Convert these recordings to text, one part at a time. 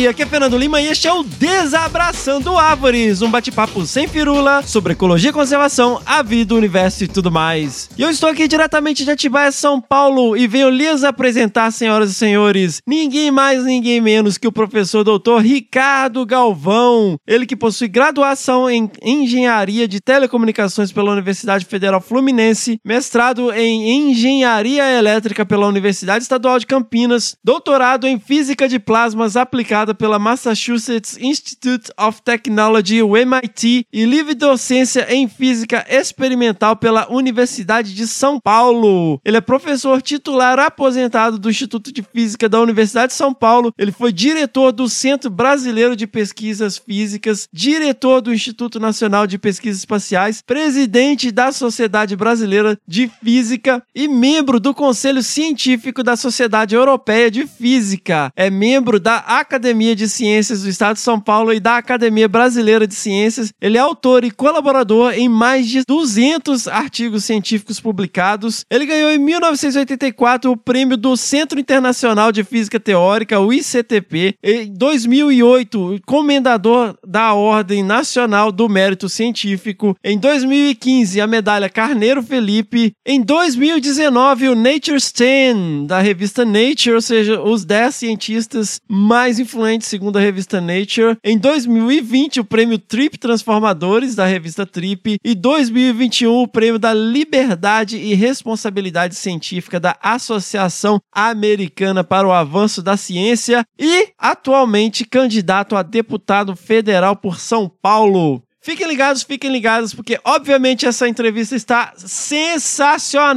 Howdy! Aqui é Fernando Lima e este é o Desabraçando Árvores, um bate-papo sem firula sobre ecologia e conservação, a vida, o universo e tudo mais. E eu estou aqui diretamente de Atibaia, São Paulo e venho lhes apresentar, senhoras e senhores, ninguém mais, ninguém menos que o professor doutor Ricardo Galvão, ele que possui graduação em Engenharia de Telecomunicações pela Universidade Federal Fluminense, mestrado em Engenharia Elétrica pela Universidade Estadual de Campinas, doutorado em Física de Plasmas aplicada pela Massachusetts Institute of Technology, o MIT, e livre docência em Física Experimental pela Universidade de São Paulo. Ele é professor titular aposentado do Instituto de Física da Universidade de São Paulo. Ele foi diretor do Centro Brasileiro de Pesquisas Físicas, diretor do Instituto Nacional de Pesquisas Espaciais, presidente da Sociedade Brasileira de Física e membro do Conselho Científico da Sociedade Europeia de Física. É membro da Academia de Ciências do Estado de São Paulo e da Academia Brasileira de Ciências. Ele é autor e colaborador em mais de 200 artigos científicos publicados. Ele ganhou em 1984 o prêmio do Centro Internacional de Física Teórica, o ICTP. Em 2008, comendador da Ordem Nacional do Mérito Científico. Em 2015, a medalha Carneiro Felipe. Em 2019, o Nature 10 da revista Nature, ou seja, os 10 cientistas mais influentes segundo a revista Nature. Em 2020, o prêmio Trip Transformadores da revista Trip e 2021 o prêmio da Liberdade e Responsabilidade Científica da Associação Americana para o Avanço da Ciência e atualmente candidato a deputado federal por São Paulo. Fiquem ligados, fiquem ligados, porque obviamente essa entrevista está sensacional.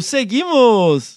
Seguimos!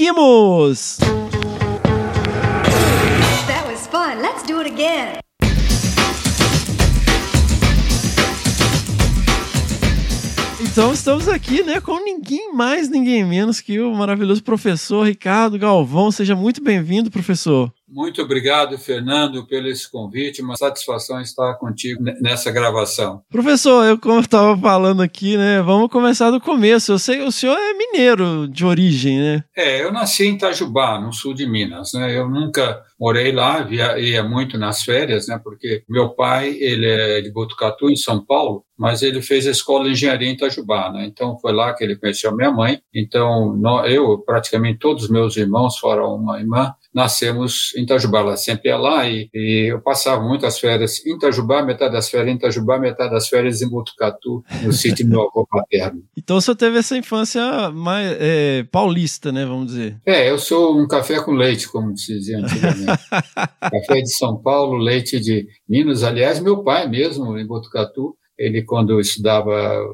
Seguimos! That was fun. Let's do it again. Então estamos aqui, né, com ninguém mais, ninguém menos que o maravilhoso professor Ricardo Galvão. Seja muito bem-vindo, professor. Muito obrigado, Fernando, pelo esse convite. Uma satisfação estar contigo nessa gravação. Professor, eu como estava falando aqui, né? Vamos começar do começo. Eu sei que o senhor é mineiro de origem, né? É, eu nasci em Itajubá, no sul de Minas, né? Eu nunca morei lá, via, ia muito nas férias, né? Porque meu pai, ele é de Botucatu, em São Paulo, mas ele fez a escola de engenharia em Itajubá, né? Então foi lá que ele conheceu a minha mãe. Então eu, praticamente todos os meus irmãos, fora uma irmã, nascemos em Itajubá. Ela sempre ia lá e, e, eu passava muitas férias em Itajubá, metade das férias em Itajubá, metade das férias em Botucatu, no sítio do meu avô paterno. Então senhor teve essa infância mais é, paulista, né, vamos dizer? É, eu sou um café com leite, como se dizia antigamente. café de São Paulo, leite de Minas. Aliás, meu pai mesmo, em Botucatu, ele, quando estudava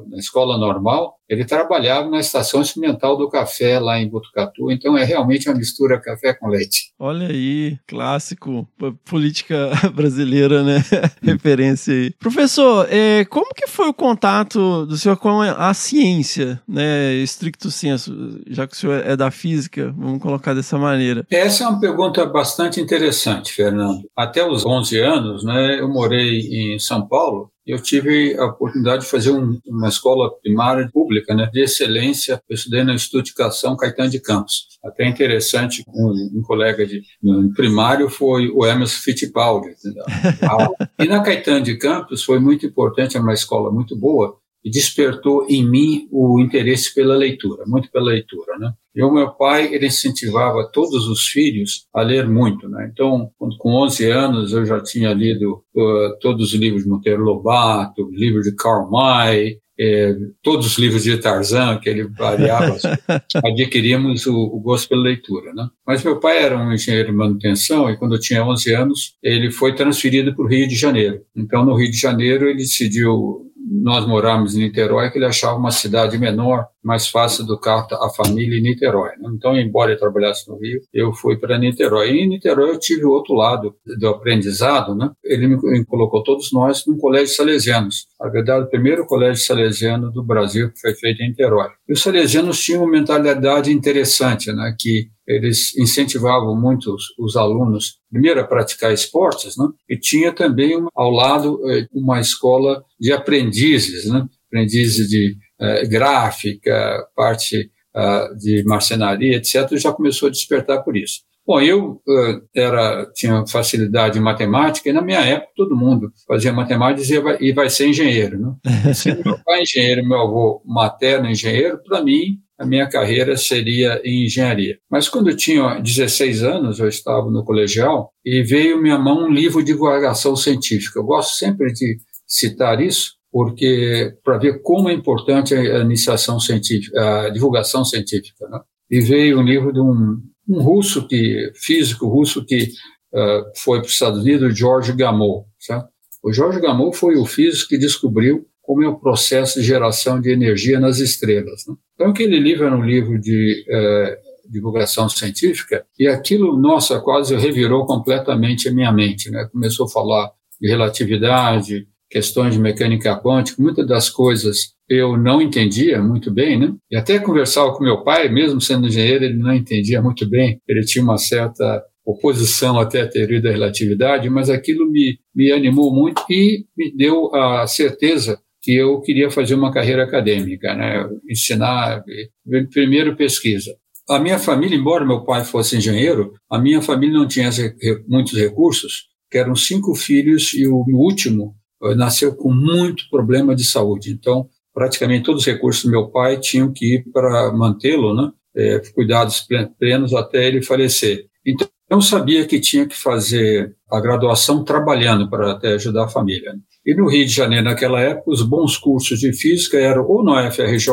na escola normal, ele trabalhava na estação experimental do café lá em Botucatu, então é realmente uma mistura café com leite. Olha aí, clássico, política brasileira, né? Referência aí. Professor, é, como que foi o contato do senhor com a ciência, né? Estricto senso, já que o senhor é da física, vamos colocar dessa maneira. Essa é uma pergunta bastante interessante, Fernando. Até os 11 anos, né, eu morei em São Paulo eu tive a oportunidade de fazer um, uma escola primária pública, né, de excelência. Eu estudei no Instituto de Educação Caetano de Campos. Até interessante, um, um colega de no primário foi o Emerson Fittipaldi. e na Caetano de Campos foi muito importante, é uma escola muito boa, e despertou em mim o interesse pela leitura, muito pela leitura, né? E o meu pai, ele incentivava todos os filhos a ler muito, né? Então, com 11 anos, eu já tinha lido uh, todos os livros de Monteiro Lobato, livros de Karl May, eh, todos os livros de Tarzan, que ele variava, adquirimos o, o, gosto pela leitura, né? Mas meu pai era um engenheiro de manutenção e quando eu tinha 11 anos, ele foi transferido para o Rio de Janeiro. Então, no Rio de Janeiro, ele decidiu nós moramos em Niterói, que ele achava uma cidade menor, mais fácil educar a família em Niterói. Né? Então, embora eu trabalhasse no Rio, eu fui para Niterói. E em Niterói eu tive o outro lado do aprendizado, né? Ele me colocou todos nós num colégio salesianos. Na verdade, o primeiro colégio salesiano do Brasil que foi feito em Niterói. E os salesianos tinham uma mentalidade interessante, né? Que eles incentivavam muito os, os, alunos, primeiro, a praticar esportes, né? e tinha também, uma, ao lado, eh, uma escola de aprendizes, né? aprendizes de uh, gráfica, parte uh, de marcenaria, etc., já começou a despertar por isso. Bom, eu uh, era, tinha facilidade em matemática, e na minha época todo mundo fazia matemática e dizia, vai, e vai ser engenheiro. Né? Se meu pai é engenheiro, meu avô materno engenheiro, para mim, a minha carreira seria em engenharia. Mas quando eu tinha 16 anos, eu estava no colegial e veio minha mão um livro de divulgação científica. Eu gosto sempre de citar isso, porque para ver como é importante a iniciação científica, a divulgação científica. Né? E veio um livro de um, um russo que físico russo que uh, foi para os Estados Unidos, George Gamow. O George Gamow foi o físico que descobriu como é o processo de geração de energia nas estrelas. Né? Então, aquele livro era um livro de é, divulgação científica e aquilo, nossa, quase revirou completamente a minha mente. Né? Começou a falar de relatividade, questões de mecânica quântica, muitas das coisas eu não entendia muito bem, né? E até conversava com meu pai, mesmo sendo engenheiro, ele não entendia muito bem. Ele tinha uma certa oposição até à teoria da relatividade, mas aquilo me, me animou muito e me deu a certeza que eu queria fazer uma carreira acadêmica, né? ensinar, primeiro pesquisa. A minha família, embora meu pai fosse engenheiro, a minha família não tinha muitos recursos, que eram cinco filhos e o último eh, nasceu com muito problema de saúde. Então, praticamente todos os recursos do meu pai tinham que ir para mantê-lo, né? É, cuidados plenos até ele falecer. Então, eu sabia que tinha que fazer a graduação trabalhando para até ajudar a família. E no Rio de Janeiro, naquela época, os bons cursos de física eram ou na UFRJ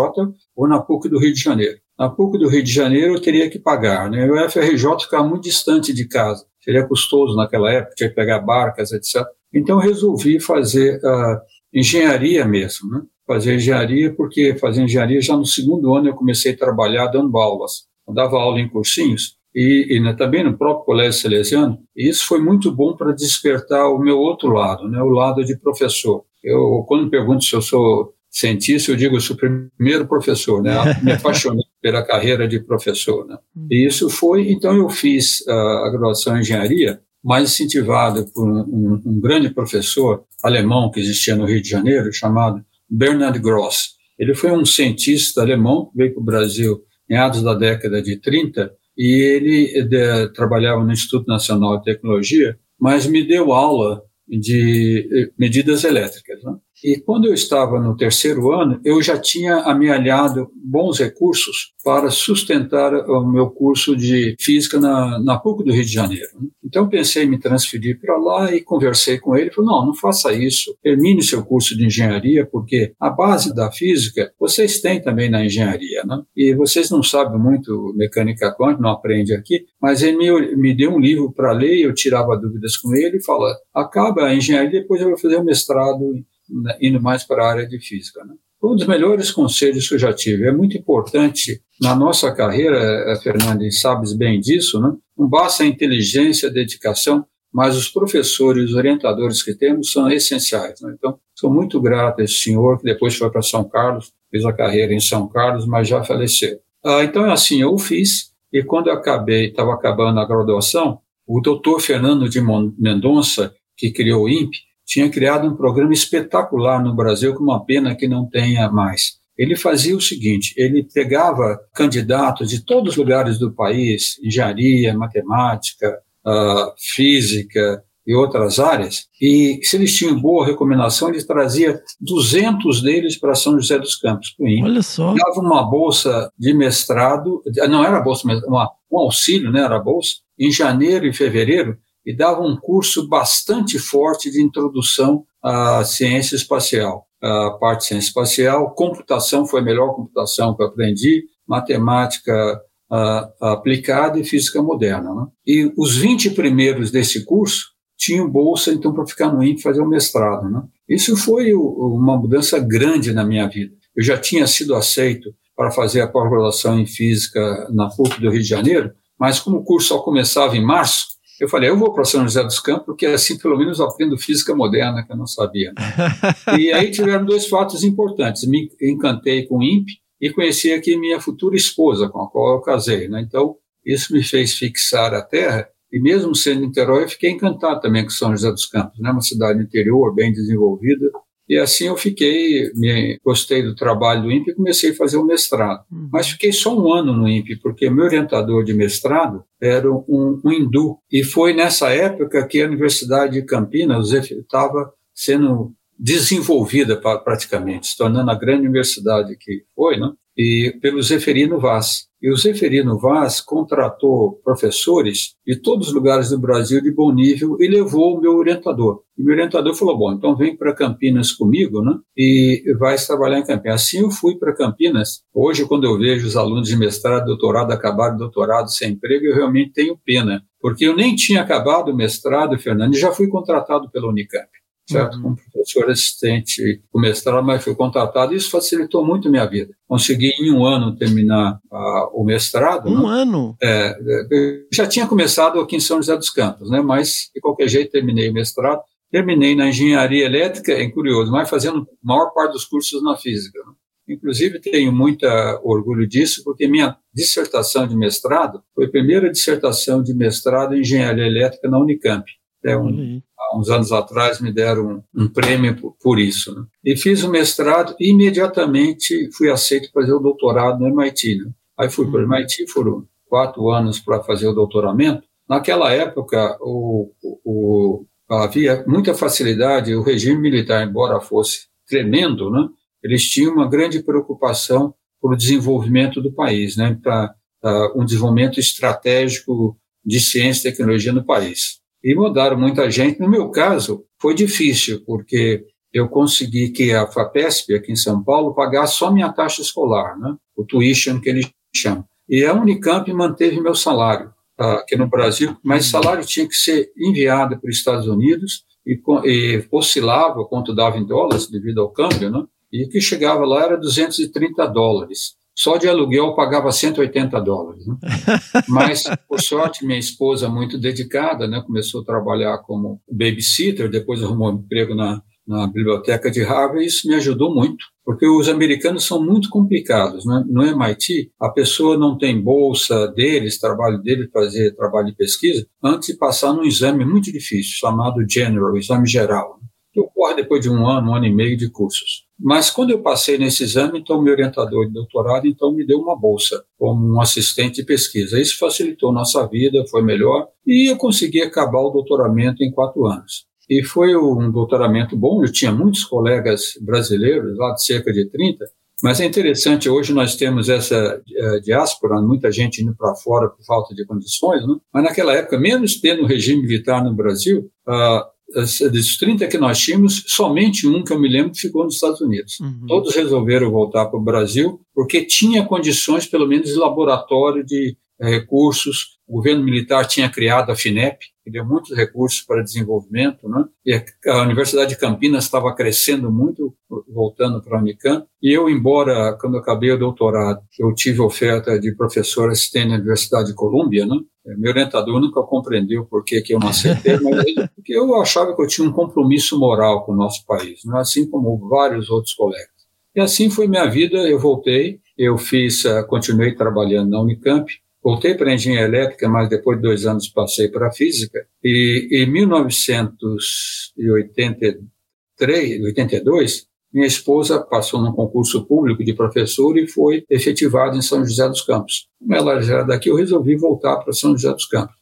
ou na PUC do Rio de Janeiro. Na PUC do Rio de Janeiro eu teria que pagar, né? O UFRJ ficava muito distante de casa, seria custoso naquela época, tinha que pegar barcas, etc. Então eu resolvi fazer uh, engenharia mesmo, né? Fazer engenharia porque fazer engenharia já no segundo ano eu comecei a trabalhar dando aulas. Eu dava aula em cursinhos e, e né, também no próprio Colégio Salesiano. E isso foi muito bom para despertar o meu outro lado, né, o lado de professor. Eu, quando me pergunto se eu sou cientista, eu digo, eu sou o primeiro professor, né? Me apaixonei pela carreira de professor, né? E isso foi, então eu fiz uh, a graduação em engenharia, mais incentivado por um, um, um, grande professor alemão que existia no Rio de Janeiro, chamado Bernard Gross. Ele foi um cientista alemão, veio para o Brasil em meados da década de 30, e ele de, trabalhava no Instituto Nacional de Tecnologia, mas me deu aula de eh, medidas elétricas. Né? E quando eu estava no terceiro ano, eu já tinha amealhado bons recursos para sustentar o meu curso de física na, na PUC do Rio de Janeiro. Então pensei em me transferir para lá e conversei com ele. Falou: não, não faça isso. Termine seu curso de engenharia, porque a base da física vocês têm também na engenharia. Né? E vocês não sabem muito mecânica quântica, não aprende aqui, mas ele me, me deu um livro para ler, eu tirava dúvidas com ele e fala: acaba a engenharia, depois eu vou fazer o mestrado né, indo mais para a área de física. Né? Um dos melhores conselhos que eu já tive. É muito importante na nossa carreira, eh, Fernanda, e sabes bem disso, né? não basta a inteligência, a dedicação, mas os professores, os orientadores que temos são essenciais. Né? Então, sou muito grato a esse senhor, que depois foi para São Carlos, fez a carreira em São Carlos, mas já faleceu. Ah, então, assim, eu fiz, e quando eu acabei, estava acabando a graduação, o doutor Fernando de Mendonça, que criou o INPE, tinha criado um programa espetacular no Brasil, com uma pena que não tenha mais. Ele fazia o seguinte: ele pegava candidatos de todos os lugares do país, engenharia, matemática, uh, física e outras áreas, e se eles tinham boa recomendação, ele trazia 200 deles para São José dos Campos, Olha só. Dava uma bolsa de mestrado, não era bolsa, mas uma, um auxílio, né, era bolsa, em janeiro e fevereiro, e dava um curso bastante forte de introdução à ciência espacial. A parte de ciência espacial, computação foi a melhor computação que eu aprendi, matemática uh, aplicada e física moderna. Né? E os 20 primeiros desse curso tinham bolsa, então, para ficar no INPE fazer o um mestrado. Né? Isso foi o, uma mudança grande na minha vida. Eu já tinha sido aceito para fazer a pós-graduação em física na PUC do Rio de Janeiro, mas como o curso só começava em março, eu falei, eu vou para São José dos Campos, porque assim pelo menos aprendo física moderna, que eu não sabia. Né? e aí tiveram dois fatos importantes. Me encantei com o INPE e conheci aqui minha futura esposa, com a qual eu casei. Né? Então, isso me fez fixar a terra. E mesmo sendo Niterói, eu fiquei encantado também com São José dos Campos, né? uma cidade interior, bem desenvolvida, e assim eu fiquei, me, gostei do trabalho do INPE e comecei a fazer o mestrado. Uhum. Mas fiquei só um ano no INPE, porque meu orientador de mestrado era um, um hindu. E foi nessa época que a Universidade de Campinas estava sendo desenvolvida praticamente, se tornando a grande universidade que foi, né? e pelo Zeferino Vaz. E o Zeferino Vaz contratou professores de todos os lugares do Brasil de bom nível e levou o meu orientador. E meu orientador falou: Bom, então vem para Campinas comigo, né? E vai trabalhar em Campinas. Assim eu fui para Campinas. Hoje, quando eu vejo os alunos de mestrado, doutorado, acabaram doutorado sem emprego, eu realmente tenho pena. Porque eu nem tinha acabado o mestrado, Fernando, e já fui contratado pela Unicamp certo? Uhum. Como professor assistente, o mestrado, mas fui contratado. Isso facilitou muito a minha vida. Consegui em um ano terminar uh, o mestrado. Um né? ano? É, é já tinha começado aqui em São José dos Campos, né? Mas de qualquer jeito terminei o mestrado. Terminei na engenharia elétrica, é curioso, mas fazendo a maior parte dos cursos na física. Né? Inclusive, tenho muito orgulho disso, porque minha dissertação de mestrado foi a primeira dissertação de mestrado em engenharia elétrica na Unicamp. É um, uns anos atrás me deram um, um prêmio por, por isso. Né? E fiz o mestrado e imediatamente fui aceito para fazer o doutorado no MIT. Né? Aí fui para o. MIT, foram quatro anos para fazer o doutoramento. Naquela época, o, o, havia muita facilidade, o regime militar, embora fosse tremendo, né? eles tinham uma grande preocupação para o desenvolvimento do país, né? para uh, um desenvolvimento estratégico de ciência e tecnologia no país e mudaram muita gente. No meu caso, foi difícil, porque eu consegui que a FAPESP, aqui em São Paulo, pagasse só minha taxa escolar, né? o tuition que eles chamam. E a Unicamp manteve meu salário tá? aqui no Brasil, mas o salário tinha que ser enviado para os Estados Unidos e, e oscilava quanto dava em dólares devido ao câmbio, né? e que chegava lá era 230 dólares. Só de aluguel pagava 180 dólares. Né? Mas, por sorte, minha esposa, muito dedicada, né, começou a trabalhar como babysitter, depois arrumou um emprego na, na biblioteca de Harvard, e isso me ajudou muito. porque os americanos são muito complicados. Né? No MIT, a pessoa não tem bolsa deles, trabalho dele fazer trabalho de pesquisa, antes de passar num exame muito difícil, chamado General, exame geral, né? Que ocorre depois de um ano, um ano e meio de cursos. Mas quando eu passei nesse exame, então meu orientador de doutorado então me deu uma bolsa como um assistente de pesquisa. Isso facilitou nossa vida, foi melhor e eu consegui acabar o doutoramento em quatro anos. E foi um doutoramento bom, eu tinha muitos colegas brasileiros, lá de cerca de 30, mas é interessante, hoje nós temos essa uh, diáspora, muita gente indo para fora por falta de condições, né? mas naquela época, menos tendo regime militar no Brasil, uh, dos 30 que nós tínhamos, somente um que eu me lembro ficou nos Estados Unidos. Uhum. Todos resolveram voltar para o Brasil porque tinha condições, pelo menos, de laboratório de recursos. O governo militar tinha criado a FINEP, que deu muitos recursos para desenvolvimento, né? E a Universidade de Campinas estava crescendo muito, voltando para a Unicamp. E eu, embora, quando acabei o doutorado, eu tive oferta de professor assistente na Universidade de Colômbia, né? Meu orientador nunca compreendeu por que, que eu não aceitei, mas porque eu achava que eu tinha um compromisso moral com o nosso país, né? assim como vários outros colegas. E assim foi minha vida, eu voltei, eu fiz, uh, continuei trabalhando na Unicamp, Voltei para a engenharia elétrica, mas depois de dois anos passei para a física. E em 1983, 82, minha esposa passou num concurso público de professor e foi efetivada em São José dos Campos. Como ela já era daqui, eu resolvi voltar para São José dos Campos.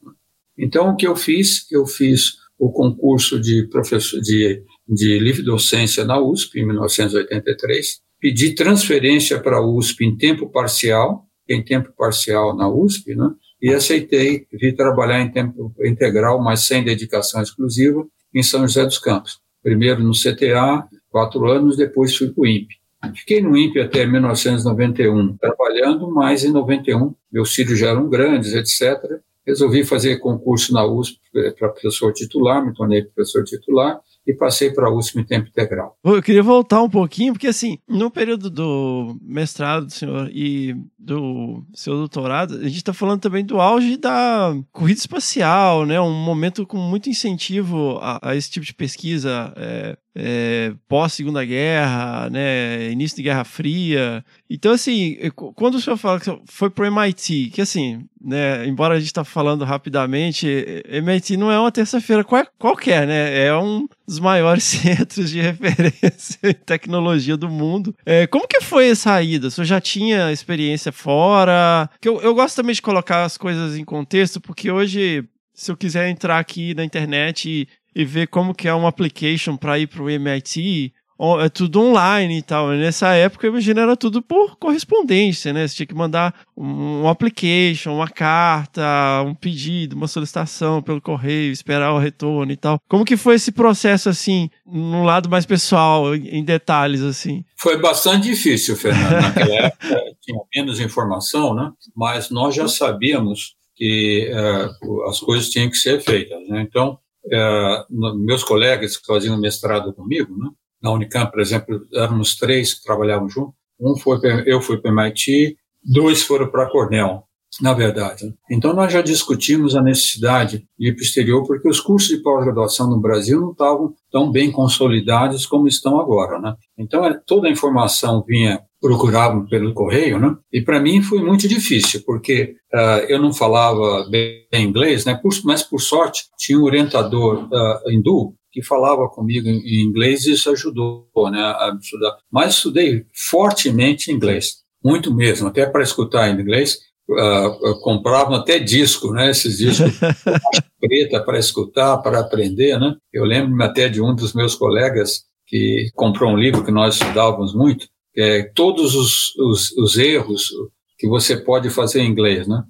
Então, o que eu fiz? Eu fiz o concurso de professor de, de livre docência na USP em 1983, pedi transferência para a USP em tempo parcial em tempo parcial na USP, né? E aceitei vir trabalhar em tempo integral, mas sem dedicação exclusiva, em São José dos Campos. Primeiro no CTA, quatro anos, depois fui para o INPE. Fiquei no INPE até 1991, trabalhando, mas em 91 meus filhos já eram grandes, etc. Resolvi fazer concurso na USP para professor titular, me tornei professor titular, e passei para a USP em tempo integral. Eu queria voltar um pouquinho, porque assim, no período do mestrado do senhor e do seu doutorado, a gente está falando também do auge da corrida espacial, né? Um momento com muito incentivo a, a esse tipo de pesquisa. É, é, pós Segunda Guerra, né, início de Guerra Fria. Então, assim, quando o senhor fala que foi para o MIT, que assim, né, embora a gente está falando rapidamente, MIT não é uma terça-feira qualquer, né? É um dos maiores centros de referência em tecnologia do mundo. É, como que foi essa ida? O senhor já tinha experiência fora? Que eu, eu gosto também de colocar as coisas em contexto, porque hoje se eu quiser entrar aqui na internet e ver como que é uma application para ir para o MIT, é tudo online e tal. E nessa época, imagina, era tudo por correspondência, né? Você tinha que mandar um, application, uma carta, um pedido, uma solicitação pelo correio, esperar o retorno e tal. Como que foi esse processo, assim, no lado mais pessoal, em detalhes, assim? Foi bastante difícil, Fernando. Naquela época tinha menos informação, né? Mas nós já sabíamos que uh, as coisas tinham que ser feitas, né? Então, é, meus colegas que faziam mestrado comigo, né? na Unicamp, por exemplo, éramos três que trabalhavam juntos. Um foi, eu fui para MIT, dois foram para Cornell, na verdade. Né? Então, nós já discutimos a necessidade de ir para o exterior, porque os cursos de pós-graduação no Brasil não estavam tão bem consolidados como estão agora. Né? Então, é, toda a informação vinha procuravam pelo correio, né? E para mim foi muito difícil, porque uh, eu não falava bem inglês, né? Mas por sorte tinha um orientador uh, hindu que falava comigo em inglês e isso ajudou, né, a estudar. Mas estudei fortemente inglês, muito mesmo, até para escutar em inglês. Uh, compravam até disco, né? Esses discos preta para escutar, para aprender, né? Eu lembro-me até de um dos meus colegas que comprou um livro que nós estudávamos muito, é, todos os, os, os, erros que você pode fazer em inglês, né?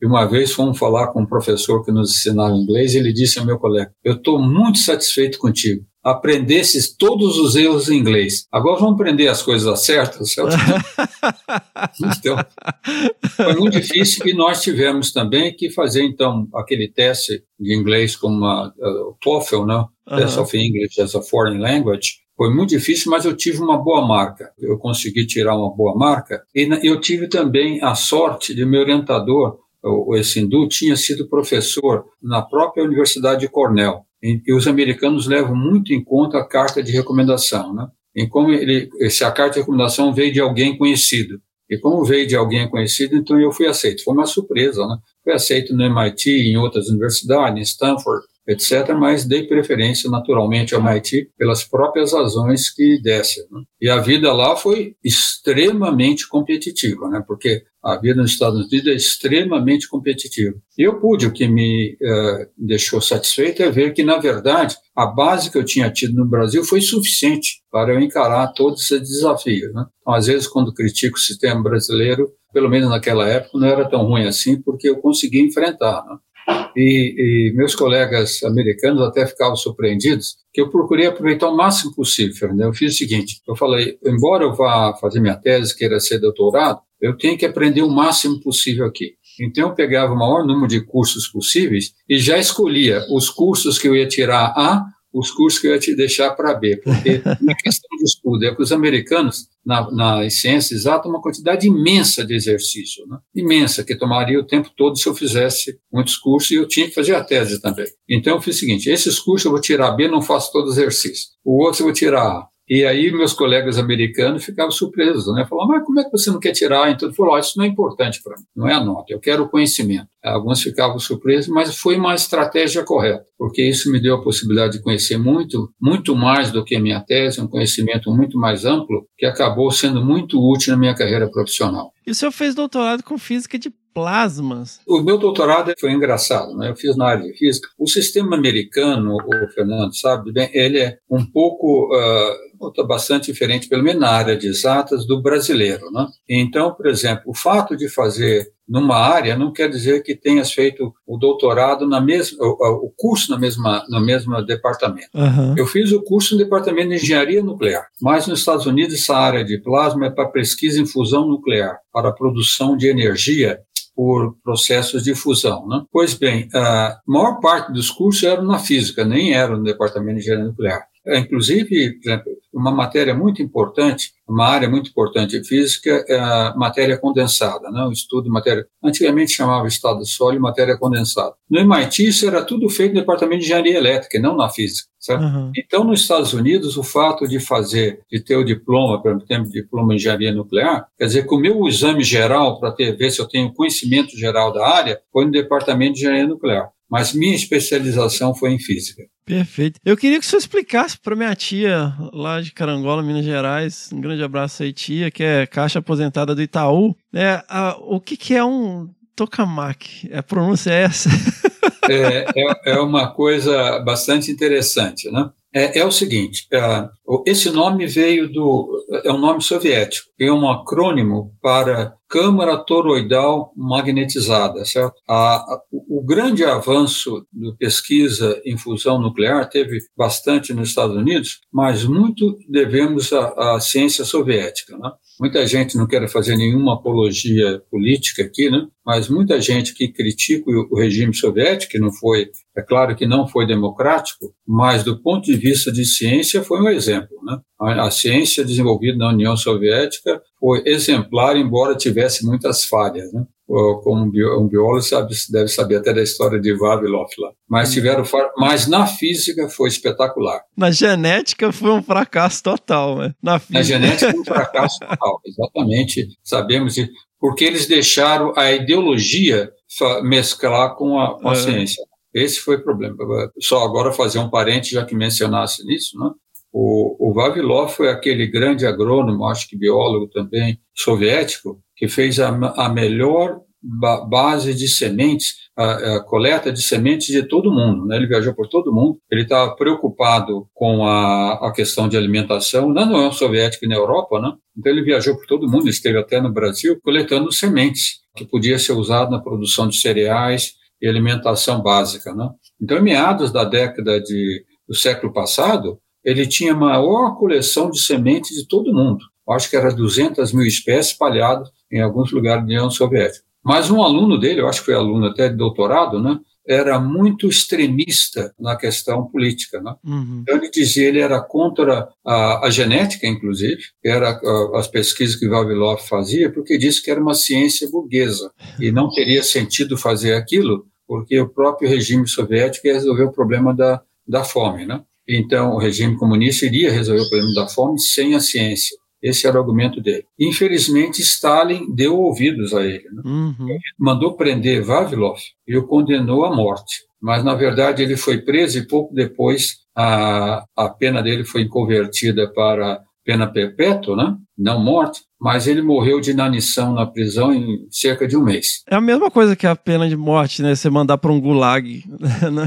E uma vez fomos falar com um professor que nos ensinava inglês e ele disse ao meu colega, eu estou muito satisfeito contigo. Aprendesses todos os erros em inglês. Agora vamos aprender as coisas certas. então, foi muito difícil e nós tivemos também que fazer, então, aquele teste de inglês como a, a TOEFL, né? Uh. Test of English as a Foreign Language, foi muito difícil, mas eu tive uma boa marca. Eu consegui tirar uma boa marca. E eu tive também a sorte de meu orientador, o Essindu, tinha sido professor na própria Universidade de Cornell. E os americanos levam muito em conta a carta de recomendação, né? em como ele, se a carta de recomendação veio de alguém conhecido. E como veio de alguém conhecido, então eu fui aceito. Foi uma surpresa, né? Fui aceito no MIT, em outras universidades, em Stanford, etc., mas dei preferência naturalmente ao MIT pelas próprias razões que desse. Né? E a vida lá foi extremamente competitiva, né? porque a vida nos Estados Unidos é extremamente competitiva. E eu pude, o que me uh, deixou satisfeito é ver que, na verdade, a base que eu tinha tido no Brasil foi suficiente para eu encarar todos esses desafios. Né? Então, às vezes, quando critico o sistema brasileiro, pelo menos naquela época, não era tão ruim assim, porque eu consegui enfrentar. Né? E, e, meus colegas americanos até ficavam surpreendidos que eu procurei aproveitar o máximo possível. Eu fiz o seguinte, eu falei, embora eu vá fazer minha tese, queira ser doutorado, eu tenho que aprender o máximo possível aqui. Então eu pegava o maior número de cursos possíveis e já escolhia os cursos que eu ia tirar A os cursos que eu ia te deixar para B, porque na questão de estudo é que os americanos, na, na ciência exata, uma quantidade imensa de exercício, né? imensa, que tomaria o tempo todo se eu fizesse muitos cursos e eu tinha que fazer a tese também. Então eu fiz o seguinte, esses cursos eu vou tirar B, não faço todo exercício. O outro eu vou tirar A. E aí meus colegas americanos ficavam surpresos, né? Falaram, mas como é que você não quer tirar? Então ele falou, oh, isso não é importante para mim, não é a nota, eu quero o conhecimento. Alguns ficavam surpresos, mas foi uma estratégia correta, porque isso me deu a possibilidade de conhecer muito, muito mais do que a minha tese, um conhecimento muito mais amplo, que acabou sendo muito útil na minha carreira profissional. E o senhor fez doutorado com física de plasmas. O meu doutorado foi engraçado, né? Eu fiz na área de física. O sistema americano, o Fernando sabe bem, ele é um pouco uh, bastante diferente, pelo menos na área de exatas, do brasileiro, né? Então, por exemplo, o fato de fazer numa área não quer dizer que tenhas feito o doutorado na mesma, o, o curso na mesma, no mesmo departamento. Uhum. Eu fiz o curso no departamento de engenharia nuclear, mas nos Estados Unidos essa área de plasma é para pesquisa em fusão nuclear, para a produção de energia por processos de fusão. Né? Pois bem, a maior parte dos cursos eram na física, nem eram no departamento de engenharia nuclear. É, inclusive, uma matéria muito importante, uma área muito importante de física é a matéria condensada, né? o estudo de matéria. Antigamente chamava estado sólido matéria condensada. No MIT, isso era tudo feito no departamento de engenharia elétrica, não na física. Uhum. Então, nos Estados Unidos, o fato de fazer, de ter o diploma, por exemplo, diploma em engenharia nuclear, quer dizer que o meu exame geral para ver se eu tenho conhecimento geral da área foi no departamento de engenharia nuclear mas minha especialização foi em física. Perfeito. Eu queria que você explicasse para minha tia lá de Carangola, Minas Gerais, um grande abraço aí, tia, que é caixa aposentada do Itaú, né? A, o que, que é um tokamak? A pronúncia é essa? é, é, é uma coisa bastante interessante, né? é, é o seguinte: é, esse nome veio do. é um nome soviético, é um acrônimo para câmara toroidal magnetizada, certo? A, a, o grande avanço da pesquisa em fusão nuclear teve bastante nos Estados Unidos, mas muito devemos à, ciência soviética, né? Muita gente não quer fazer nenhuma apologia política aqui, né? mas muita gente que critica o regime soviético, que não foi, é claro que não foi democrático, mas do ponto de vista de ciência foi um exemplo. Né? A, a ciência desenvolvida na União Soviética foi exemplar, embora tivesse muitas falhas. Né? como um biólogo sabe, deve saber até da história de Vavilov lá. Mas tiveram, mas na física foi espetacular. Na genética foi um fracasso total, né? Na, na genética foi um fracasso total, exatamente. Sabemos de, porque eles deixaram a ideologia mesclar com a, com a é. ciência. Esse foi o problema. Só agora fazer um parente, já que mencionasse nisso, né? O, o Vavilov foi aquele grande agrônomo, acho que biólogo também, soviético, que fez a, a melhor ba base de sementes, a, a, coleta de sementes de todo mundo. Né? Ele viajou por todo mundo, ele estava preocupado com a, a questão de alimentação na União Soviética e na Europa, né? então ele viajou por todo mundo, esteve até no Brasil, coletando sementes que podia ser usado na produção de cereais e alimentação básica. Né? Então, em meados da década de, do século passado, ele tinha a maior coleção de sementes de todo mundo. Acho que era 200 mil espécies espalhadas em alguns lugares da União Soviética. Mas um aluno dele, eu acho que foi aluno até de doutorado, né, era muito extremista na questão política. Né? Uhum. Então, ele dizia ele era contra a, a genética, inclusive, era a, as pesquisas que Vavilov fazia, porque disse que era uma ciência burguesa e não teria sentido fazer aquilo, porque o próprio regime soviético ia resolver o problema da, da fome. Né? Então, o regime comunista iria resolver o problema da fome sem a ciência. Esse era o argumento dele. Infelizmente, Stalin deu ouvidos a ele. Né? Uhum. Mandou prender Vavilov e o condenou à morte. Mas, na verdade, ele foi preso e pouco depois a, a pena dele foi convertida para pena perpétua, né? não morte, mas ele morreu de inanição na prisão em cerca de um mês. É a mesma coisa que a pena de morte, né? Você mandar para um gulag. né?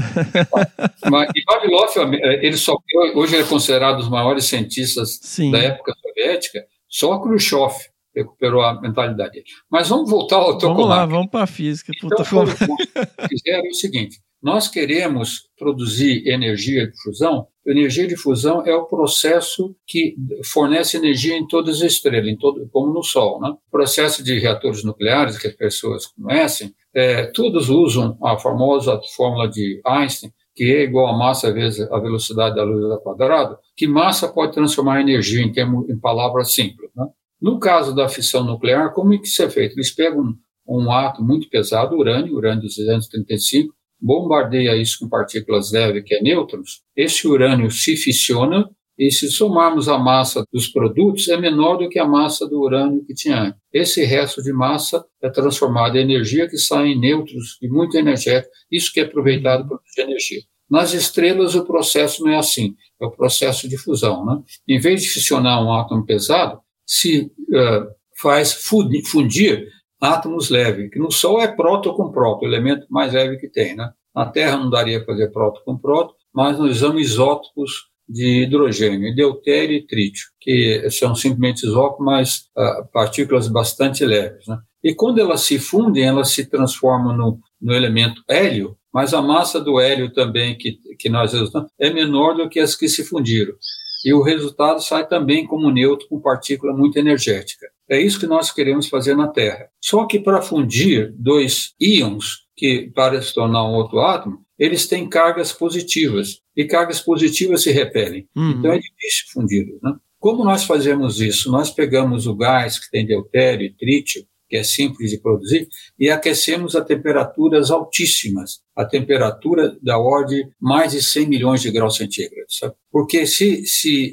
Mas, e Vavilov, ele só, hoje ele é considerado um dos maiores cientistas Sim. da época soviética, só Khrushchev recuperou a mentalidade dele. Mas vamos voltar ao Vamos lá, Tokamak. vamos para a física. Então, Puta, o que fizeram é o seguinte: nós queremos produzir energia de fusão. Energia de fusão é o processo que fornece energia em todas as estrelas, em todo, como no Sol. Né? O processo de reatores nucleares que as pessoas conhecem, é, todos usam a famosa fórmula de Einstein, que é igual a massa vezes a velocidade da luz ao quadrado, que massa pode transformar energia em, termos, em palavras simples. Né? No caso da fissão nuclear, como é que isso é feito? Eles pegam um, um átomo muito pesado, urânio, urânio 235, bombardeia isso com partículas leves, que é nêutrons, esse urânio se fissiona e se somarmos a massa dos produtos, é menor do que a massa do urânio que tinha. Esse resto de massa é transformado em energia que sai em nêutrons e muito energético, isso que é aproveitado para produzir energia. Nas estrelas, o processo não é assim, é o processo de fusão. Né? Em vez de fissionar um átomo pesado, se uh, faz fundir átomos leves, que no Sol é próton com próton, elemento mais leve que tem. Né? Na Terra não daria para fazer próton com próton, mas nós usamos isótopos de hidrogênio, deutério e trítio, que são simplesmente isótopos, mas uh, partículas bastante leves. Né? E quando elas se fundem, elas se transformam no, no elemento hélio, mas a massa do hélio também que, que nós usamos é menor do que as que se fundiram. E o resultado sai também como neutro com partícula muito energética. É isso que nós queremos fazer na Terra. Só que para fundir dois íons, que para se tornar um outro átomo, eles têm cargas positivas. E cargas positivas se repelem. Uhum. Então é difícil fundi-los. Né? Como nós fazemos isso? Nós pegamos o gás que tem deutério e trítio, que é simples de produzir, e aquecemos a temperaturas altíssimas, a temperatura da ordem mais de 100 milhões de graus centígrados. Sabe? Porque se, se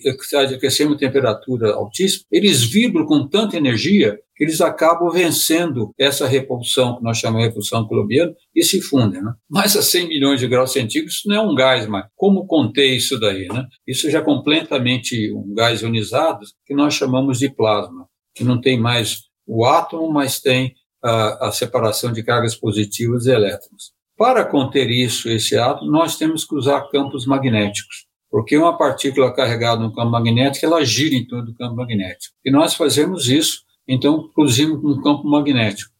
aquecemos temperatura altíssima, eles vibram com tanta energia que eles acabam vencendo essa repulsão, que nós chamamos de repulsão colombiana, e se fundem. Né? Mas a 100 milhões de graus centígrados, isso não é um gás mais. Como conter isso daí? Né? Isso já é completamente um gás ionizado, que nós chamamos de plasma, que não tem mais o átomo, mas tem a, a separação de cargas positivas e elétrons. Para conter isso, esse átomo, nós temos que usar campos magnéticos, porque uma partícula carregada no campo magnético, ela gira em torno do campo magnético. E nós fazemos isso, então produzimos um campo magnético,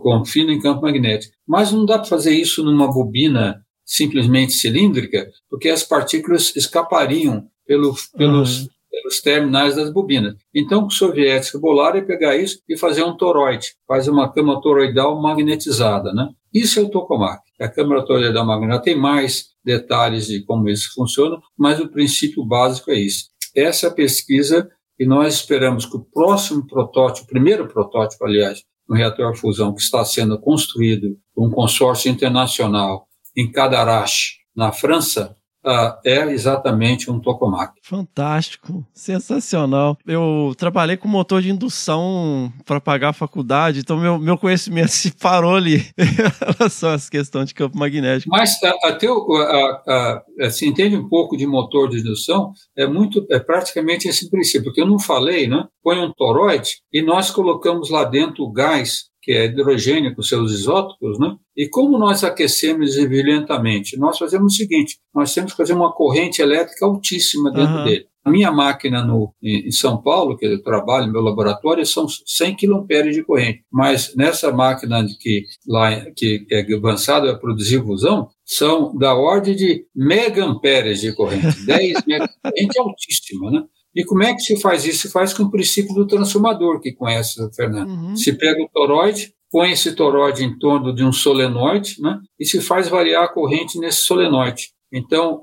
confina em campo magnético. Mas não dá para fazer isso numa bobina simplesmente cilíndrica, porque as partículas escapariam pelo, pelos, uhum pelos terminais das bobinas. Então, o soviético bolaram é pegar isso e fazer um toroide, faz uma câmara toroidal magnetizada, né? Isso é o tokamak. A câmara toroidal magnetizada tem mais detalhes de como isso funciona, mas o princípio básico é isso. Essa é pesquisa e nós esperamos que o próximo protótipo, o primeiro protótipo, aliás, no reator fusão que está sendo construído por um consórcio internacional em Cadarache, na França, Uh, é exatamente um tokamak. Fantástico, sensacional. Eu trabalhei com motor de indução para pagar a faculdade, então meu, meu conhecimento se parou ali em relação a essa questão de campo magnético. Mas até se entende um pouco de motor de indução, é muito, é praticamente esse princípio, porque eu não falei, né? Põe um toroide e nós colocamos lá dentro o gás que é hidrogênio com seus isótopos, né? E como nós aquecemos violentamente? Nós fazemos o seguinte: nós temos que fazer uma corrente elétrica altíssima dentro uhum. dele. A minha máquina no, em São Paulo, que eu trabalho, meu laboratório, são 100 kA de corrente. Mas nessa máquina que, lá, que é avançada a produzir fusão, são da ordem de mega amperes de corrente. 10 mega corrente altíssima, né? E como é que se faz isso? Se faz com o princípio do transformador, que conhece, Fernando. Uhum. Se pega o toroide, põe esse toroide em torno de um solenoide, né? E se faz variar a corrente nesse solenoide. Então,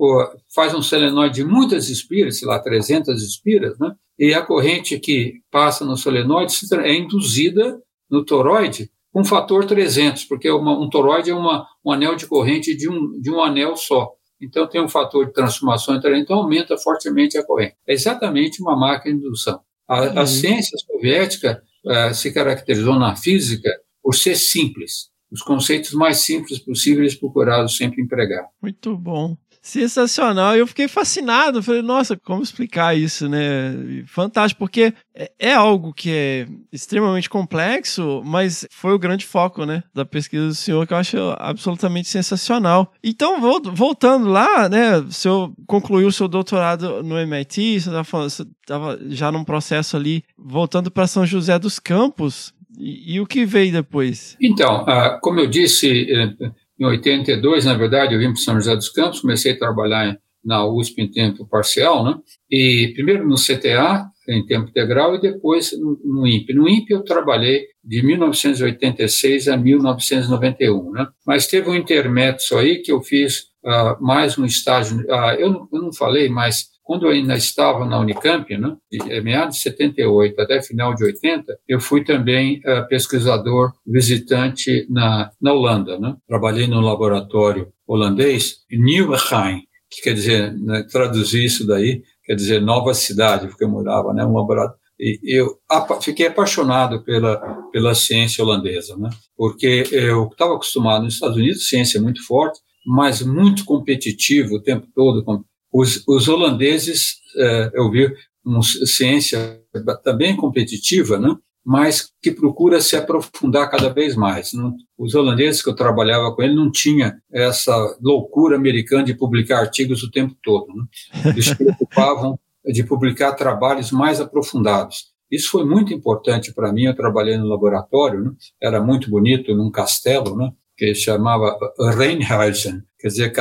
faz um solenoide de muitas espiras, sei lá, 300 espiras, né? E a corrente que passa no solenoide é induzida no toroide com um fator 300, porque uma, um toroide é uma, um anel de corrente de um, de um anel só. Então tem um fator de transformação entre então aumenta fortemente a corrente. É exatamente uma máquina de indução. A, a uhum. ciência soviética uh, se caracterizou na física por ser simples. Os conceitos mais simples possíveis procurados sempre empregar. Muito bom sensacional. Eu fiquei fascinado. Falei, nossa, como explicar isso, né? Fantástico, porque é, é algo que é extremamente complexo, mas foi o grande foco, né, da pesquisa do senhor, que eu acho absolutamente sensacional. Então, voltando lá, né, o senhor concluiu o seu doutorado no MIT, você estava já num processo ali, voltando para São José dos Campos, e, e, o que veio depois? Então, uh, como eu disse, eh, em 82, na verdade, eu vim para São José dos Campos, comecei a trabalhar na USP em tempo parcial, né? E primeiro no CTA, em tempo integral, e depois no, no INPE. No INPE eu trabalhei de 1986 a 1991, né? Mas teve um intermédio aí que eu fiz uh, mais um estágio. Uh, eu, não, eu não falei, mas quando eu ainda estava na Unicamp, né, de meados de 78 até final de 80, eu fui também uh, pesquisador visitante na, na Holanda. Né? Trabalhei no laboratório holandês, Nieuwegein, que quer dizer, né, traduzir isso daí, quer dizer nova cidade, porque eu morava, né, um laboratório. E eu fiquei apaixonado pela, pela ciência holandesa, né? porque eu estava acostumado nos Estados Unidos, ciência muito forte, mas muito competitivo o tempo todo, os, os holandeses, é, eu vi uma ciência também competitiva, né? mas que procura se aprofundar cada vez mais. Os holandeses que eu trabalhava com ele não tinha essa loucura americana de publicar artigos o tempo todo. Né? Eles se preocupavam de publicar trabalhos mais aprofundados. Isso foi muito importante para mim. Eu trabalhei no laboratório, né? era muito bonito, num castelo, né? Que chamava Reinhausen, quer dizer,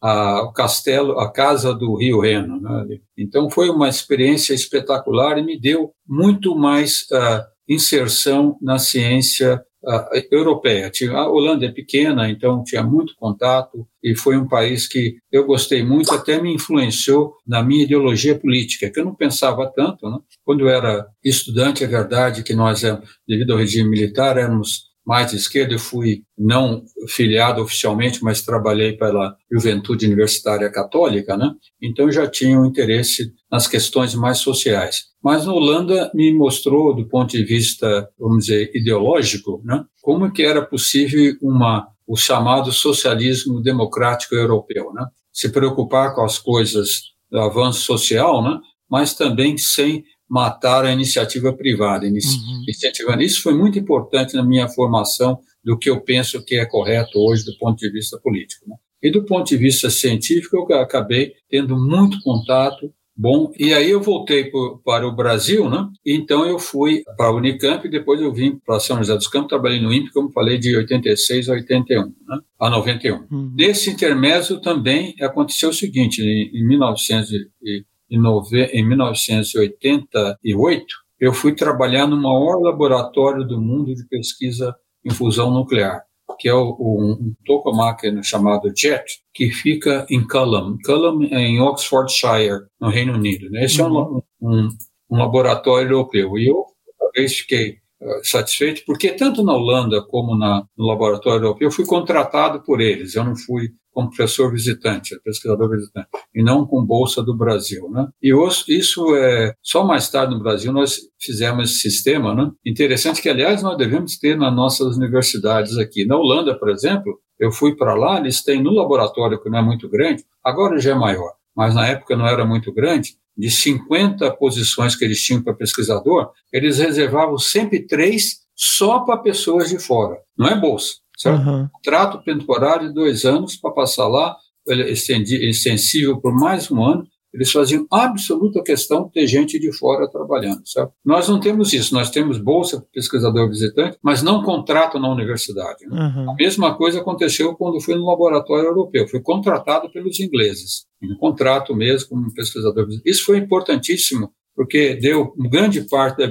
a, o castelo, a casa do Rio Reno. Né? Então foi uma experiência espetacular e me deu muito mais uh, inserção na ciência uh, europeia. A Holanda é pequena, então tinha muito contato e foi um país que eu gostei muito, até me influenciou na minha ideologia política, que eu não pensava tanto. Né? Quando eu era estudante, é verdade que nós, eh, devido ao regime militar, éramos mais de esquerda, eu fui não filiado oficialmente, mas trabalhei pela Juventude Universitária Católica, né? Então já tinha um interesse nas questões mais sociais. Mas na Holanda me mostrou, do ponto de vista, vamos dizer, ideológico, né? Como que era possível uma o chamado socialismo democrático europeu, né? Se preocupar com as coisas do avanço social, né? Mas também sem matar a iniciativa privada, uhum. incentivando. Isso foi muito importante na minha formação do que eu penso que é correto hoje do ponto de vista político. Né? E do ponto de vista científico, eu acabei tendo muito contato bom. E aí eu voltei para o Brasil, né? Então eu fui para a Unicamp e depois eu vim para São José dos Campos, trabalhei no INPE, como falei, de 86 a 81, né? a 91. Uhum. Nesse intermédio também aconteceu o seguinte, em, em 1900 e, em, nove... em 1988, eu fui trabalhar no maior laboratório do mundo de pesquisa em fusão nuclear, que é o, um tokamak chamado JET, que fica em Culham. Culham é em Oxfordshire, no Reino Unido. Né? Esse uhum. é um, uhum. um, um laboratório europeu. E eu, fiquei satisfeito, porque tanto na Holanda como na, no laboratório europeu, eu fui contratado por eles. Eu não fui como professor visitante, pesquisador visitante, e não com bolsa do Brasil, né? E isso é só mais tarde no Brasil nós fizemos esse sistema, né? Interessante que aliás nós devemos ter nas nossas universidades aqui. Na Holanda, por exemplo, eu fui para lá, eles têm no laboratório que não é muito grande, agora já é maior, mas na época não era muito grande, de 50 posições que eles tinham para pesquisador, eles reservavam sempre três só para pessoas de fora, não é bolsa certo? Uhum. Contrato temporário de dois anos para passar lá, ele é extensível por mais um ano. Eles faziam absoluta questão de ter gente de fora trabalhando, certo? Nós não temos isso, nós temos bolsa para pesquisador visitante, mas não contrato na universidade. Né? Uhum. A mesma coisa aconteceu quando fui no laboratório europeu, fui contratado pelos ingleses, em contrato mesmo como pesquisador visitante. Isso foi importantíssimo porque deu grande parte da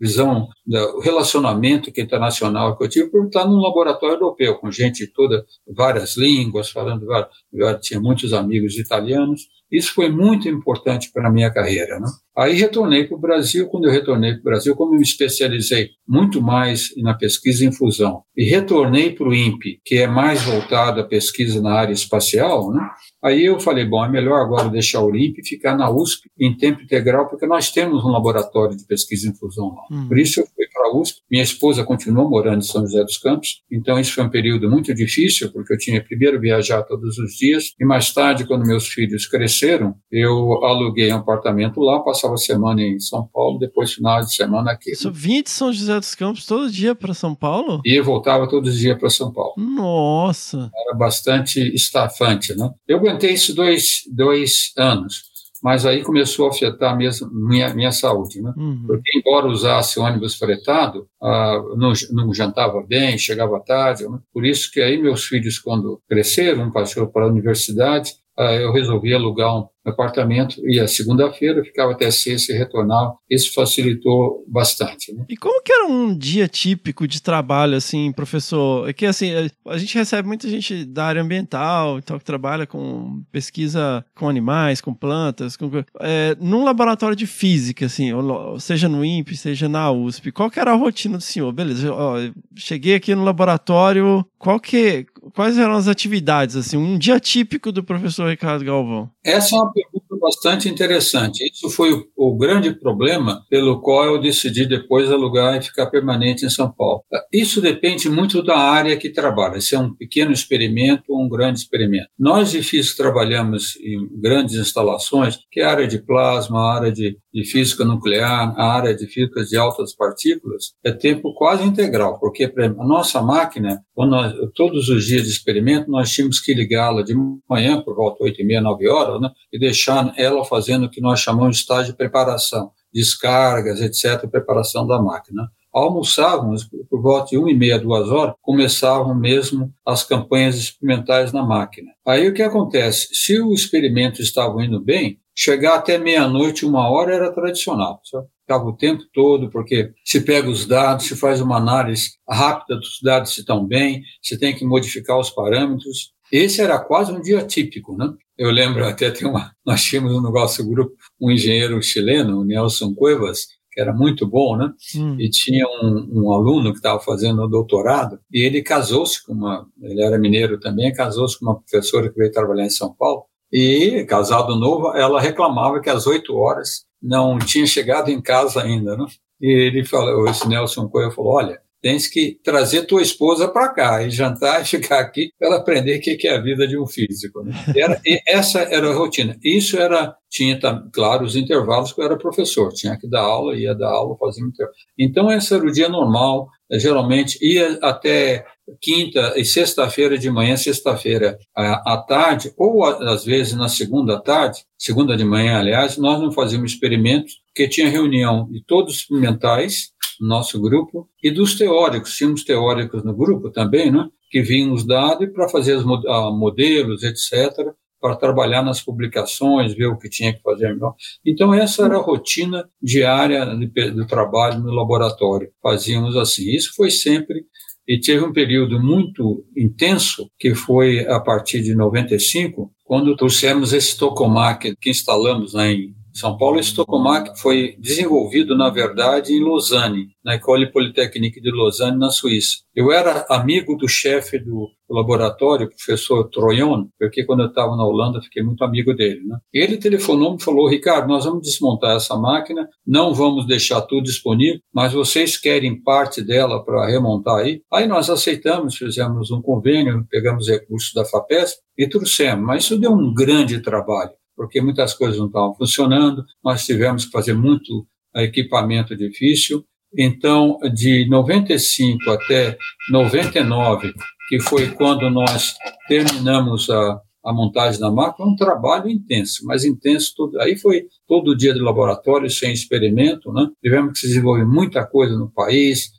visão do relacionamento que internacional que eu tive por estar num laboratório europeu, com gente toda, várias línguas, falando várias, eu tinha muitos amigos italianos, Isso foi muito importante para a minha carreira. Né? Aí retornei para o Brasil. Quando eu retornei para o Brasil, como eu me especializei muito mais na pesquisa em fusão e retornei para o INPE, que é mais voltado à pesquisa na área espacial, né? Aí eu falei, bom, é melhor agora deixar o INPE e ficar na USP em tempo integral, porque nós temos um laboratório de pesquisa em fusão lá. Hum. Por isso eu fui para a USP. Minha esposa continuou morando em São José dos Campos, então isso foi um período muito difícil, porque eu tinha primeiro viajar todos os dias e mais tarde, quando meus filhos cresceram, eu aluguei um apartamento lá, passava a semana em São Paulo, depois final de semana aqui. Você vinha de São José dos Campos todo dia para São Paulo? E voltava todos os dias para São Paulo. Nossa! Era bastante estafante, né? Eu aguentei isso dois, dois anos mas aí começou a afetar mesmo minha, minha saúde, né? Uhum. Porque, embora usasse ônibus fretado, ah, não, não jantava bem, chegava tarde, né? por isso que aí meus filhos, quando cresceram, passou para a universidade, ah, eu resolvi alugar um apartamento, ia segunda-feira, ficava até sexta e retornava. Isso facilitou bastante. Né? E como que era um dia típico de trabalho, assim, professor? É que, assim, a gente recebe muita gente da área ambiental, então, que trabalha com pesquisa com animais, com plantas, com... É, num laboratório de física, assim, seja no INPE, seja na USP, qual que era a rotina do senhor? Beleza, ó, cheguei aqui no laboratório, qual que, quais eram as atividades, assim, um dia típico do professor Ricardo Galvão? Essa é uma pergunta bastante interessante. Isso foi o, o, grande problema pelo qual eu decidi depois alugar e ficar permanente em São Paulo. Isso depende muito da área que trabalha, se é um pequeno experimento ou um grande experimento. Nós de física trabalhamos em grandes instalações, que é a área de plasma, a área de, de física nuclear, a área de física de altas partículas, é tempo quase integral, porque a nossa máquina, nós, todos os dias de experimento, nós tínhamos que ligá-la de manhã por volta de 8 e meia, 9 horas, né, e deixar ela fazendo o que nós chamamos de estágio de preparação, descargas, etc., preparação da máquina. Almoçávamos, por volta de uma e meia, duas horas, começavam mesmo as campanhas experimentais na máquina. Aí o que acontece? Se o experimento estava indo bem, chegar até meia-noite, uma hora era tradicional. Ficava o tempo todo, porque se pega os dados, se faz uma análise rápida dos dados se estão bem, se tem que modificar os parâmetros. Esse era quase um dia típico, né? Eu lembro até tem uma, nós tínhamos no nosso grupo um engenheiro chileno, o Nelson Cuevas, que era muito bom, né? Hum. E tinha um, um aluno que estava fazendo o doutorado e ele casou-se com uma, ele era mineiro também, casou-se com uma professora que veio trabalhar em São Paulo. E casado novo, ela reclamava que às oito horas não tinha chegado em casa ainda, né? E ele falou, esse Nelson Coelho falou, olha, tens que trazer tua esposa para cá e jantar e ficar aqui para ela aprender o que é a vida de um físico. Né? Era, essa era a rotina. Isso era tinha, claro, os intervalos que eu era professor, tinha que dar aula, ia dar aula, fazia intervalo. Então, esse era o dia normal, geralmente ia até quinta e sexta-feira de manhã, sexta-feira à tarde, ou às vezes na segunda tarde, segunda de manhã, aliás, nós não fazíamos experimentos, porque tinha reunião de todos os experimentais, no nosso grupo, e dos teóricos, tínhamos teóricos no grupo também, né, que vinham os dados para fazer os ah, modelos, etc., para trabalhar nas publicações, ver o que tinha que fazer melhor. Então, essa era a rotina diária do trabalho no laboratório. Fazíamos assim. Isso foi sempre. E teve um período muito intenso, que foi a partir de 95, quando trouxemos esse tokamak que instalamos lá em são Paulo, esse tokamak foi desenvolvido, na verdade, em Lausanne, na École Polytechnique de Lausanne, na Suíça. Eu era amigo do chefe do laboratório, professor Troyon, porque quando eu estava na Holanda, fiquei muito amigo dele. Né? Ele telefonou e falou, Ricardo, nós vamos desmontar essa máquina, não vamos deixar tudo disponível, mas vocês querem parte dela para remontar aí? Aí nós aceitamos, fizemos um convênio, pegamos recursos da FAPESP e trouxemos, mas isso deu um grande trabalho porque muitas coisas não estavam funcionando, nós tivemos que fazer muito equipamento difícil. Então, de 95 até 99, que foi quando nós terminamos a, a montagem da máquina, um trabalho intenso, mas intenso todo. Aí foi todo dia de laboratório, sem experimento, né? Tivemos que desenvolver muita coisa no país,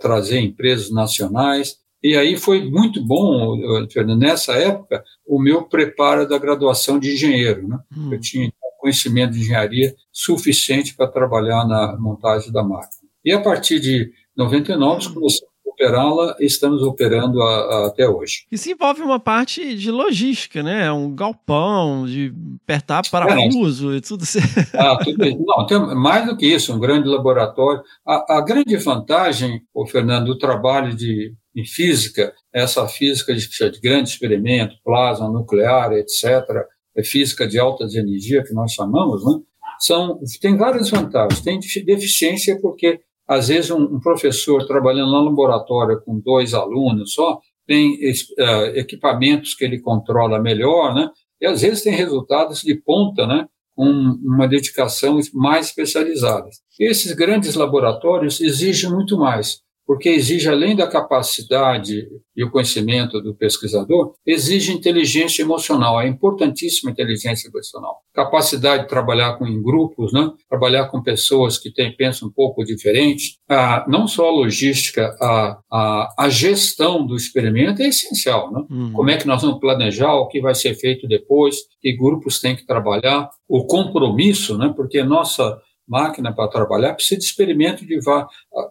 trazer empresas nacionais, e aí foi muito bom, Fernando, nessa época, o meu preparo da graduação de engenheiro. Né? Hum. Eu tinha conhecimento de engenharia suficiente para trabalhar na montagem da máquina. E a partir de 99, começamos operá-la e estamos operando a, a, até hoje. Isso envolve uma parte de logística, né? Um galpão, de apertar parafuso é, e tudo isso. Ah, tudo isso. Não, tem mais do que isso, um grande laboratório. A, a grande vantagem, o Fernando, do trabalho de, em física, essa física de, de grande experimento, plasma nuclear, etc., é física de altas energia, que nós chamamos, né? São, tem várias vantagens. Tem deficiência porque, às vezes, um, um professor trabalhando no laboratório com dois alunos só, tem uh, equipamentos que ele controla melhor, né? E, às vezes, tem resultados de ponta, né? Com uma dedicação mais especializada. Esses grandes laboratórios exigem muito mais porque exige, além da capacidade e o conhecimento do pesquisador, exige inteligência emocional, é importantíssima a inteligência emocional. Capacidade de trabalhar com, em grupos, né? trabalhar com pessoas que têm, pensam um pouco diferente. Ah, não só a logística, a, a, a, gestão do experimento é essencial. Né? Uhum. Como é que nós vamos planejar o que vai ser feito depois, que grupos têm que trabalhar, o compromisso, né? porque nossa máquina para trabalhar, precisa de experimento de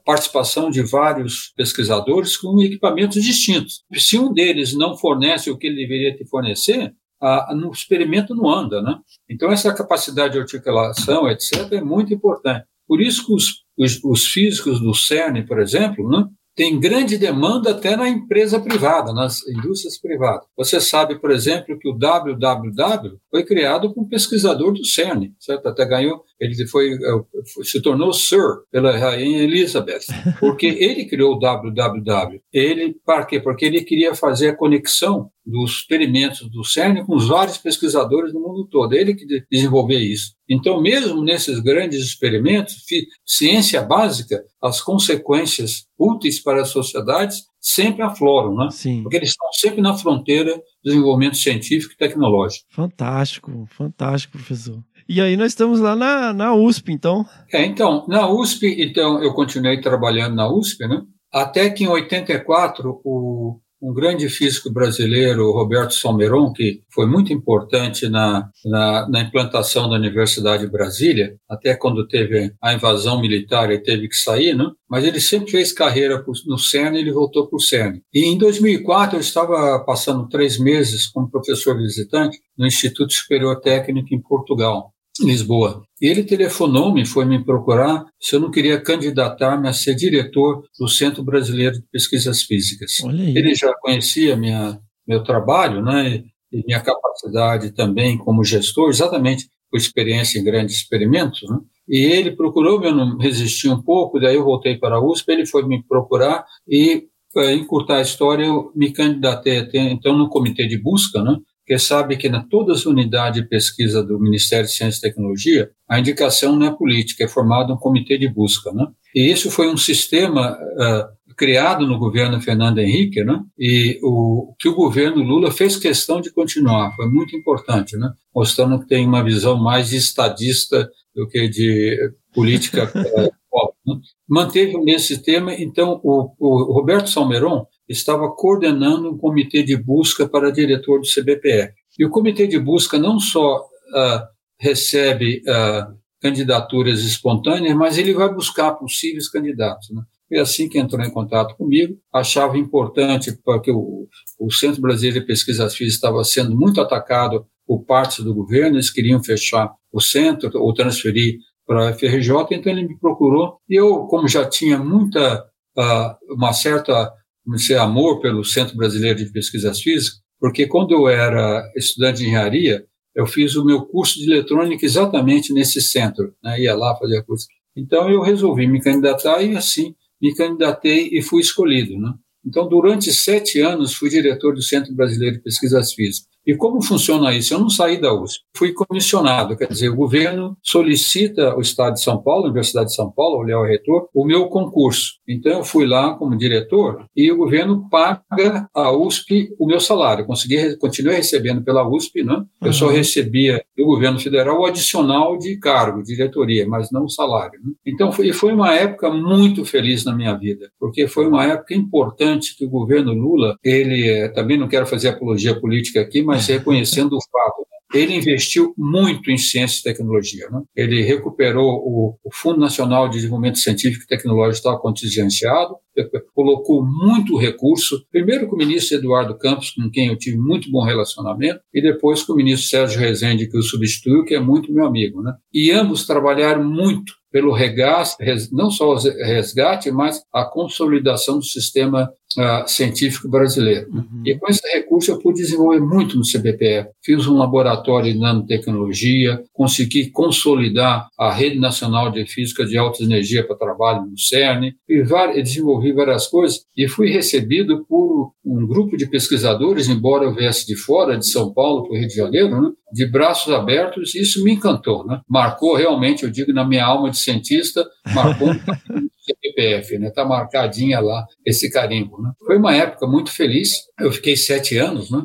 participação de vários pesquisadores com equipamentos distintos. Se um deles não fornece o que ele deveria te fornecer, a, no experimento não anda, né? Então essa capacidade de articulação, etc, é muito importante. Por isso que os, os, os físicos do CERN, por exemplo, né, tem grande demanda até na empresa privada, nas indústrias privadas. Você sabe, por exemplo, que o www foi criado por um pesquisador do CERN, certo? Até ganhou, ele foi, é, se tornou Sir pela rainha Elizabeth, porque ele criou o www. Ele, para quê? Porque ele queria fazer a conexão dos experimentos do CERN com os vários pesquisadores do mundo todo. Ele que desenvolveu isso. Então, mesmo nesses grandes experimentos, ciência básica, as consequências úteis para as sociedades sempre afloram, né? Sim. Porque eles estão sempre na fronteira do desenvolvimento científico e tecnológico. Fantástico, fantástico, professor. E aí nós estamos lá na, na USP, então? É, então, na USP, então, eu continuei trabalhando na USP, né? Até que em 84, o um grande físico brasileiro, Roberto Salmeron, que foi muito importante na, na, na, implantação da Universidade de Brasília, até quando teve a invasão militar e teve que sair, né? mas ele sempre fez carreira no CERN e ele voltou para o CERN. E em 2004 eu estava passando três meses como professor visitante no Instituto Superior Técnico em Portugal. Lisboa. E ele telefonou-me, foi me procurar se eu não queria candidatar-me a ser diretor do Centro Brasileiro de Pesquisas Físicas. Ele já conhecia minha, meu trabalho, né, e minha capacidade também como gestor, exatamente por experiência em grandes experimentos, né? E ele procurou, eu não resisti um pouco, daí eu voltei para a USP, ele foi me procurar e, para encurtar a história, eu me candidatei até, então no comitê de busca, né? Porque sabe que na todas as unidades de pesquisa do Ministério de Ciência e Tecnologia, a indicação não é política, é formado um comitê de busca, né? E isso foi um sistema uh, criado no governo Fernando Henrique, né? E o que o governo Lula fez questão de continuar, foi muito importante, né? Mostrando que tem uma visão mais estadista do que de política uh, né? Manteve o mesmo sistema, então o, o Roberto Salmeron estava coordenando um comitê de busca para diretor do CBPE. E o comitê de busca não só uh, recebe uh, candidaturas espontâneas, mas ele vai buscar possíveis candidatos. Né? Foi assim que entrou em contato comigo, achava importante, porque o, o Centro Brasileiro de Pesquisas Físicas estava sendo muito atacado por partes do governo, eles queriam fechar o centro ou transferir para a FRJ, então ele me procurou, e eu, como já tinha muita, uh, uma certa comecei amor pelo Centro Brasileiro de Pesquisas Físicas, porque quando eu era estudante de engenharia, eu fiz o meu curso de eletrônica exatamente nesse centro, né? ia lá fazer curso. Então eu resolvi me candidatar e assim me candidatei e fui escolhido. Né? Então, durante sete anos, fui diretor do Centro Brasileiro de Pesquisas Físicas. E como funciona isso? Eu não saí da USP, fui comissionado, quer dizer, o governo solicita ao Estado de São Paulo, a Universidade de São Paulo, o Léo Reitor, o meu concurso. Então eu fui lá como diretor e o governo paga a USP o meu salário. consegui, continuei recebendo pela USP, né? Eu uhum. só recebia do governo federal o adicional de cargo, diretoria, mas não o salário. Né? Então foi, foi uma época muito feliz na minha vida, porque foi uma época importante que o governo Lula, ele eh, também não quero fazer apologia política aqui, mas mas reconhecendo o fato. Né? Ele investiu muito em ciência e tecnologia. Né? Ele recuperou o, o, Fundo Nacional de Desenvolvimento Científico e Tecnológico estava contingenciado, colocou muito recurso, primeiro com o ministro Eduardo Campos, com quem eu tive muito bom relacionamento, e depois com o ministro Sérgio Rezende, que o substituiu, que é muito meu amigo. Né? E ambos trabalharam muito pelo resgate, não só o resgate, mas a consolidação do sistema uh, científico brasileiro. Uhum. E com esse recurso eu pude desenvolver muito no CBPF. Fiz um laboratório de nanotecnologia, consegui consolidar a Rede Nacional de Física de Alta Energia para trabalho no CERN, e desenvolvi várias coisas e fui recebido por um grupo de pesquisadores, embora eu viesse de fora, de São Paulo para o Rio de Janeiro, né? de braços abertos, e isso me encantou. Né? Marcou realmente, eu digo, na minha alma de cientista, marcou CPF, né? Está marcadinha lá esse carimbo. Né? Foi uma época muito feliz. Eu fiquei sete anos, né?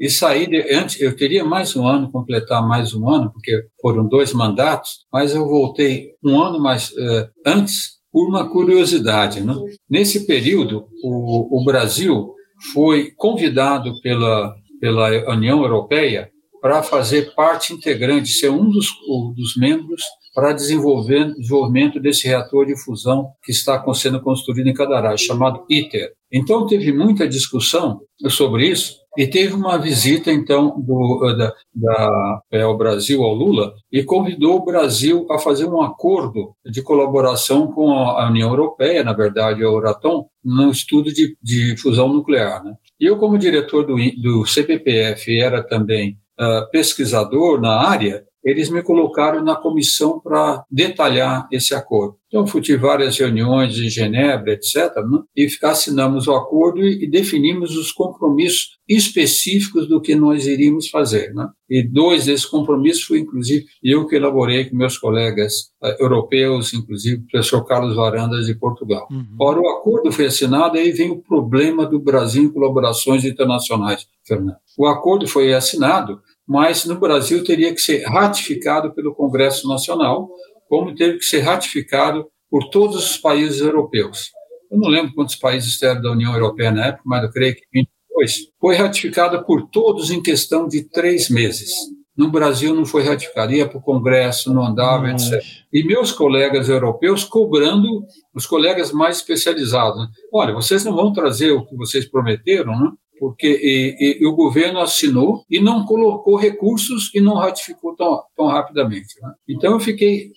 E saí de, antes, eu teria mais um ano, completar mais um ano, porque foram dois mandatos, mas eu voltei um ano mais uh, antes por uma curiosidade. Né? Nesse período, o, o Brasil foi convidado pela, pela União Europeia para fazer parte integrante, ser um dos, dos membros para desenvolver, desenvolvimento desse reator de fusão que está sendo construído em Cadarache, chamado ITER. Então, teve muita discussão sobre isso, e teve uma visita, então, do, da, da é, ao Brasil, ao Lula, e convidou o Brasil a fazer um acordo de colaboração com a União Europeia, na verdade, a Euratom, no estudo de, de fusão nuclear. Né? Eu, como diretor do, do CPPF, era também uh, pesquisador na área, eles me colocaram na comissão para detalhar esse acordo. Então, fui várias reuniões em Genebra, etc., né? e assinamos o acordo e, definimos os compromissos específicos do que nós iríamos fazer. Né? E dois desses compromissos foi, inclusive, eu que elaborei com meus colegas uh, europeus, inclusive o professor Carlos Varandas de Portugal. Uhum. Ora, o acordo foi assinado, aí vem o problema do Brasil em colaborações internacionais, Fernando. O acordo foi assinado, mas no Brasil teria que ser ratificado pelo Congresso Nacional, como teve que ser ratificado por todos os países europeus. Eu não lembro quantos países eram da União Europeia na época, mas eu creio que 22. Foi ratificado por todos em questão de três meses. No Brasil não foi ratificado, ia para o Congresso, não andava, etc. E meus colegas europeus cobrando, os colegas mais especializados. Né? Olha, vocês não vão trazer o que vocês prometeram, né? Porque e, e, o governo assinou e não colocou recursos e não ratificou tão, tão rapidamente. Né? Então eu fiquei,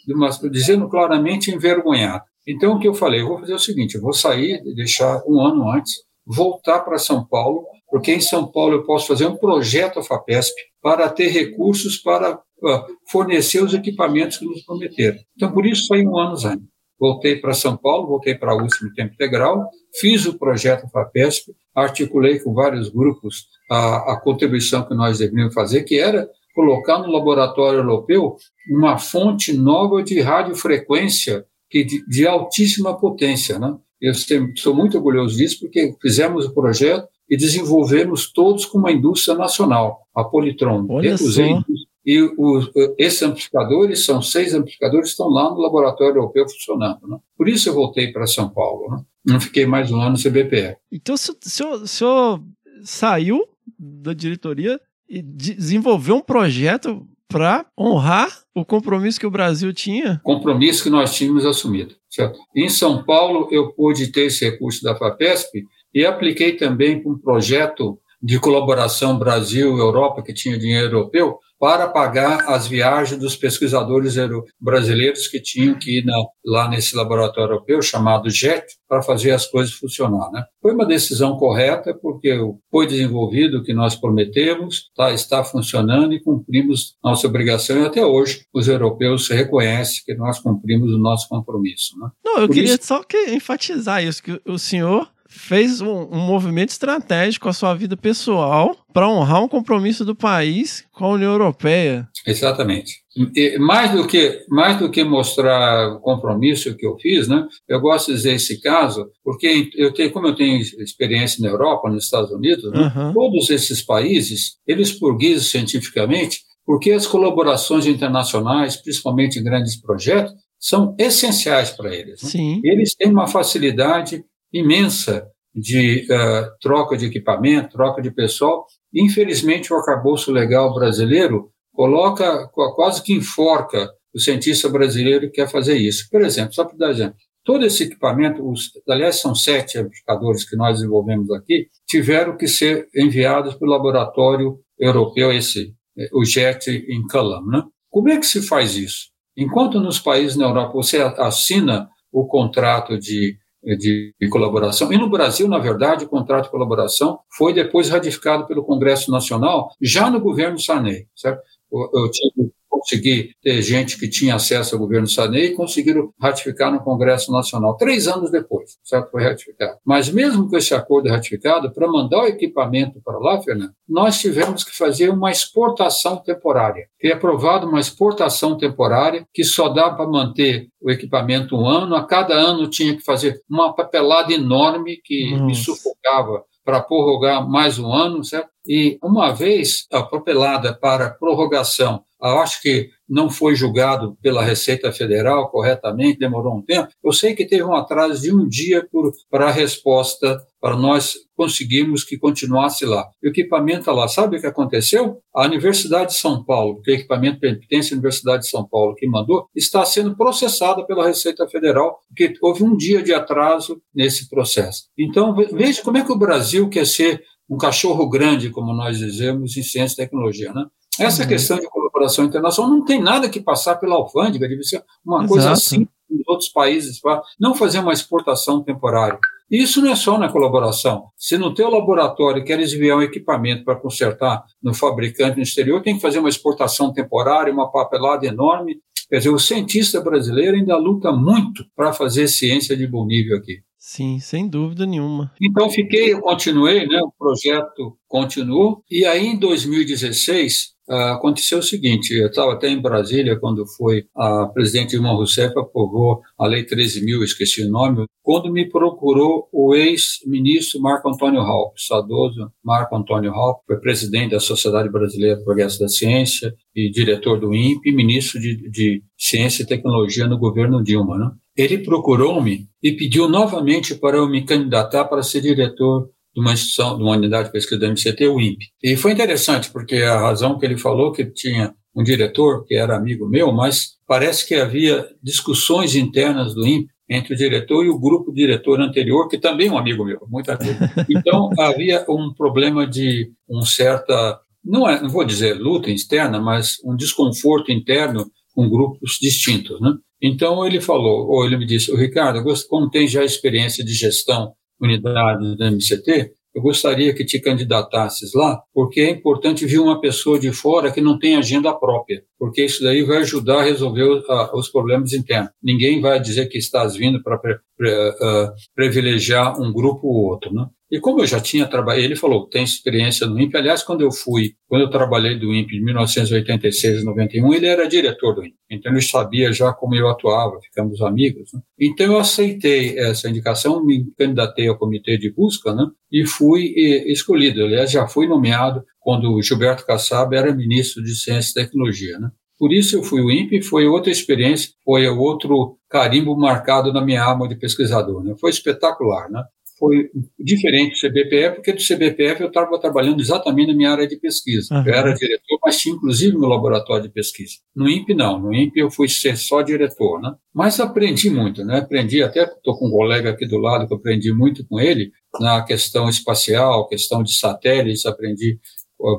dizendo claramente, envergonhado. Então o que eu falei, eu vou fazer o seguinte, eu vou sair, deixar um ano antes, voltar para São Paulo, porque em São Paulo eu posso fazer um projeto FAPESP para ter recursos para uh, fornecer os equipamentos que nos prometeram. Então por isso saí um ano antes. Voltei para São Paulo, voltei para a USP no tempo integral, fiz o projeto FAPESP, articulei com vários grupos a, a contribuição que nós devíamos fazer, que era colocar no laboratório europeu uma fonte nova de radiofrequência que de, de altíssima potência. Né? Eu sou muito orgulhoso disso, porque fizemos o projeto e desenvolvemos todos com uma indústria nacional, a Politron. Olha só. E os, esses amplificadores, são seis amplificadores, estão lá no laboratório europeu funcionando. Né? Por isso eu voltei para São Paulo. Né? Não fiquei mais um ano no CBPE. Então o senhor, o senhor saiu da diretoria e desenvolveu um projeto para honrar o compromisso que o Brasil tinha? Compromisso que nós tínhamos assumido. Certo? Em São Paulo, eu pude ter esse recurso da FAPESP e apliquei também para um projeto de colaboração Brasil-Europa, que tinha dinheiro europeu, para pagar as viagens dos pesquisadores brasileiros que tinham que ir na, lá nesse laboratório europeu chamado JET para fazer as coisas funcionar. Né? Foi uma decisão correta porque foi desenvolvido o que nós prometemos, tá, está funcionando e cumprimos nossa obrigação e até hoje os europeus reconhecem que nós cumprimos o nosso compromisso. Né? Não, eu Por queria isso... só que enfatizar isso, que o senhor fez um, um movimento estratégico a sua vida pessoal para honrar um compromisso do país com a União Europeia. Exatamente. E mais do que mais do que mostrar o compromisso que eu fiz, né? Eu gosto de dizer esse caso porque eu tenho, como eu tenho experiência na Europa, nos Estados Unidos, né? uhum. todos esses países eles burguesam cientificamente porque as colaborações internacionais, principalmente em grandes projetos, são essenciais para eles. Né? Eles têm uma facilidade imensa de uh, troca de equipamento, troca de pessoal. Infelizmente, o arcabouço legal brasileiro coloca, quase que enforca o cientista brasileiro que quer fazer isso. Por exemplo, só para dar exemplo, todo esse equipamento, os, aliás, são sete amplificadores que nós desenvolvemos aqui, tiveram que ser enviados para o laboratório europeu, esse, o JET em Culham. Né? Como é que se faz isso? Enquanto nos países na Europa você assina o contrato de, de, de, colaboração, e no Brasil, na verdade, o contrato de colaboração foi depois ratificado pelo Congresso Nacional, já no governo Sarney, certo? Eu, eu tive consegui ter gente que tinha acesso ao governo Sarney e conseguiram ratificar no Congresso Nacional. Três anos depois, certo? Foi ratificado. Mas mesmo com esse acordo ratificado, para mandar o equipamento para lá, Fernando, nós tivemos que fazer uma exportação temporária. Foi aprovada uma exportação temporária que só dá para manter o equipamento um ano. A cada ano tinha que fazer uma papelada enorme que Nossa. me sufocava para prorrogar mais um ano, certo? E uma vez a papelada para prorrogação eu acho que não foi julgado pela Receita Federal corretamente, demorou um tempo. Eu sei que teve um atraso de um dia para a resposta, para nós conseguirmos que continuasse lá. O equipamento está lá. Sabe o que aconteceu? A Universidade de São Paulo, que é o equipamento pertence à Universidade de São Paulo que mandou, está sendo processada pela Receita Federal, porque houve um dia de atraso nesse processo. Então, veja como é que o Brasil quer ser um cachorro grande, como nós dizemos, em ciência e tecnologia. Né? Essa uhum. questão de colaboração internacional não tem nada que passar pela alfândega, deve ser uma Exato. coisa assim em outros países, não fazer uma exportação temporária. Isso não é só na colaboração. Se no teu laboratório queres enviar um equipamento para consertar no fabricante no exterior, tem que fazer uma exportação temporária, uma papelada enorme. Quer dizer, o cientista brasileiro ainda luta muito para fazer ciência de bom nível aqui. Sim, sem dúvida nenhuma. Então fiquei, eu continuei, né, o projeto continuou, e aí em 2016 Uh, aconteceu o seguinte, eu estava até em Brasília quando foi a presidente Dilma Rousseff aprovou a Lei 13.000, esqueci o nome, quando me procurou o ex-ministro Marco Antônio Raup, saudoso Marco Antônio Raup, foi presidente da Sociedade Brasileira de Progresso da Ciência e diretor do INPE, ministro de, de Ciência e Tecnologia no governo Dilma. Né? Ele procurou-me e pediu novamente para eu me candidatar para ser diretor de uma instituição, de uma unidade de pesquisa do MCT, o INPE. E foi interessante, porque a razão que ele falou que tinha um diretor que era amigo meu, mas parece que havia discussões internas do INPE entre o diretor e o grupo diretor anterior, que também é um amigo meu, muito amigo. Então, havia um problema de um certa, não, é, não vou dizer luta externa, mas um desconforto interno com grupos distintos, né? Então, ele falou, ou ele me disse, Ricardo, como tem já experiência de gestão unidade da MCT, eu gostaria que te candidatasses lá, porque é importante vir uma pessoa de fora que não tem agenda própria, porque isso daí vai ajudar a resolver os problemas internos. Ninguém vai dizer que estás vindo para pre, uh, privilegiar um grupo ou outro, né? E como eu já tinha trabalhado, ele falou, tem experiência no INPE. Aliás, quando eu fui, quando eu trabalhei do INPE de 1986 a 91, ele era diretor do INPE. Então ele sabia já como eu atuava, ficamos amigos. Né? Então eu aceitei essa indicação, me candidatei ao comitê de busca né? e fui escolhido. Aliás, já fui nomeado quando o Gilberto Kassab era ministro de Ciência e Tecnologia. Né? Por isso eu fui o INPE, foi outra experiência, foi outro carimbo marcado na minha alma de pesquisador. Né? Foi espetacular, né? Foi diferente do CBPF, porque do CBPF eu estava trabalhando exatamente na minha área de pesquisa. Uhum. Eu era diretor, mas tinha inclusive meu laboratório de pesquisa. No INPE, não. No INPE eu fui ser só diretor, né? Mas aprendi muito, né? Aprendi, até estou com um colega aqui do lado que eu aprendi muito com ele na questão espacial, questão de satélites, aprendi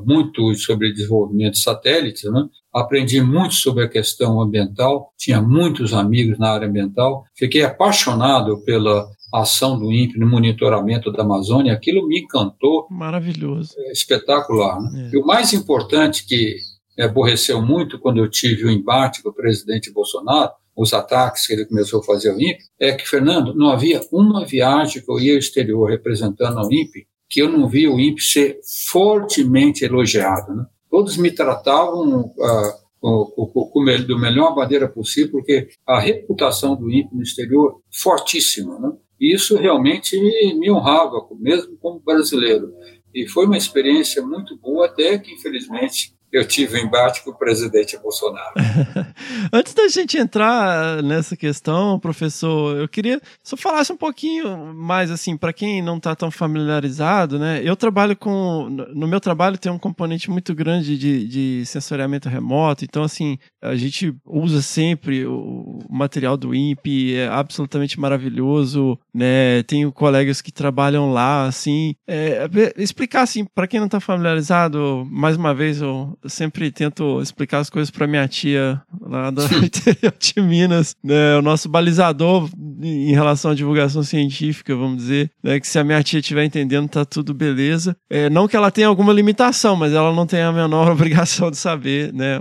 muito sobre desenvolvimento de satélites, né? aprendi muito sobre a questão ambiental, tinha muitos amigos na área ambiental, fiquei apaixonado pela ação do INPE no monitoramento da Amazônia, aquilo me encantou. Maravilhoso. É espetacular. Né? É. E o mais importante que me aborreceu muito quando eu tive o embate com o presidente Bolsonaro, os ataques que ele começou a fazer ao INPE, é que, Fernando, não havia uma viagem que eu ia ao exterior representando ao INPE que eu não via o INPE ser fortemente elogiado. Né? Todos me tratavam ah, com, do melhor maneira possível, porque a reputação do INPE no exterior fortíssima. Né? E isso realmente me honrava, mesmo como brasileiro. E foi uma experiência muito boa, até que, infelizmente, eu tive um embate com o presidente Bolsonaro. Antes da gente entrar nessa questão, professor, eu queria só falasse um pouquinho mais assim para quem não está tão familiarizado, né? Eu trabalho com no meu trabalho tem um componente muito grande de, de sensoriamento remoto, então assim a gente usa sempre o material do INPE, é absolutamente maravilhoso, né? Tenho colegas que trabalham lá, assim, é, explicar assim para quem não está familiarizado, mais uma vez eu sempre tento explicar as coisas para minha tia lá do interior de Minas, né? O nosso balizador em relação à divulgação científica, vamos dizer, né? Que se a minha tia estiver entendendo, tá tudo beleza. É, não que ela tenha alguma limitação, mas ela não tem a menor obrigação de saber, né?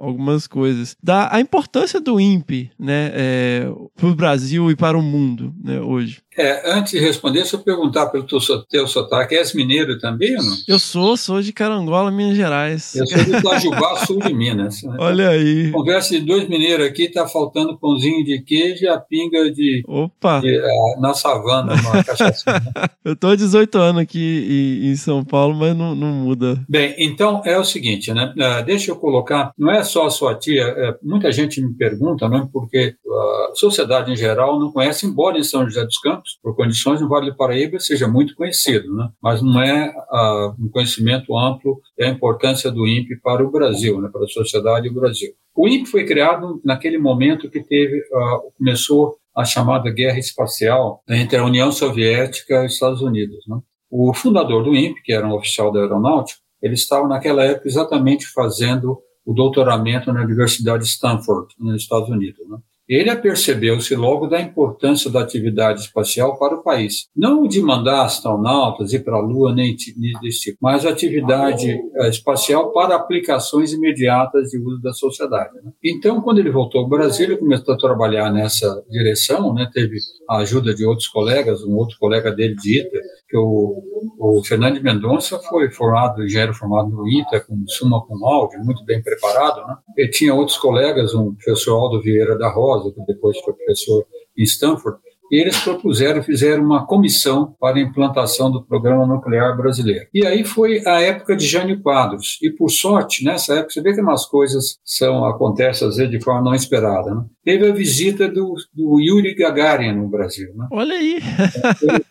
Algumas coisas. Da a importância do INPE, né, é, para o Brasil e para o mundo, né, hoje. É, antes de responder, se eu perguntar pelo teu, teu sotaque, és mineiro também ou não? Eu sou, sou de Carangola, Minas Gerais. Eu sou de Itajubá, sul de Minas. Né? Olha aí. Conversa de dois mineiros aqui, tá faltando pãozinho de queijo e a pinga de... Opa! De, na savana, cachaça. Né? eu tô há 18 anos aqui em, em, São Paulo, mas não, não muda. Bem, então é o seguinte, né? Uh, deixa eu colocar, não é só a sua tia, é, muita gente me pergunta, né? Porque a sociedade em geral não conhece, embora em São José dos Campos, por condições, no Vale do Paraíba seja muito conhecido, né? mas não é uh, um conhecimento amplo da importância do INPE para o Brasil, né? para a sociedade do Brasil. O INPE foi criado naquele momento que teve, uh, começou a chamada guerra espacial entre a União Soviética e os Estados Unidos. Né? O fundador do INPE, que era um oficial da aeronáutica, ele estava naquela época exatamente fazendo o doutoramento na Universidade de Stanford, nos Estados Unidos. Né? Ele apercebeu-se logo da importância da atividade espacial para o país. Não de mandar astronautas ir para a Lua, nem desse tipo, mas atividade eh, espacial para aplicações imediatas de uso da sociedade. Né? Então, quando ele voltou ao Brasil, ele começou a trabalhar nessa direção, né? teve a ajuda de outros colegas, um outro colega dele de ITA, que o, o Fernando Mendonça foi formado, já era formado no ITA, com suma com áudio, muito bem preparado. Né? Ele tinha outros colegas, um professor Aldo Vieira da Rosa, que depois foi professor em Stanford, eles propuseram, fizeram uma comissão para a implantação do programa nuclear brasileiro. E aí foi a época de Jânio Quadros. E por sorte, nessa época, você vê que umas coisas são acontecem às vezes de forma não esperada. Né? Teve a visita do, do Yuri Gagarin no Brasil. Né? Olha aí!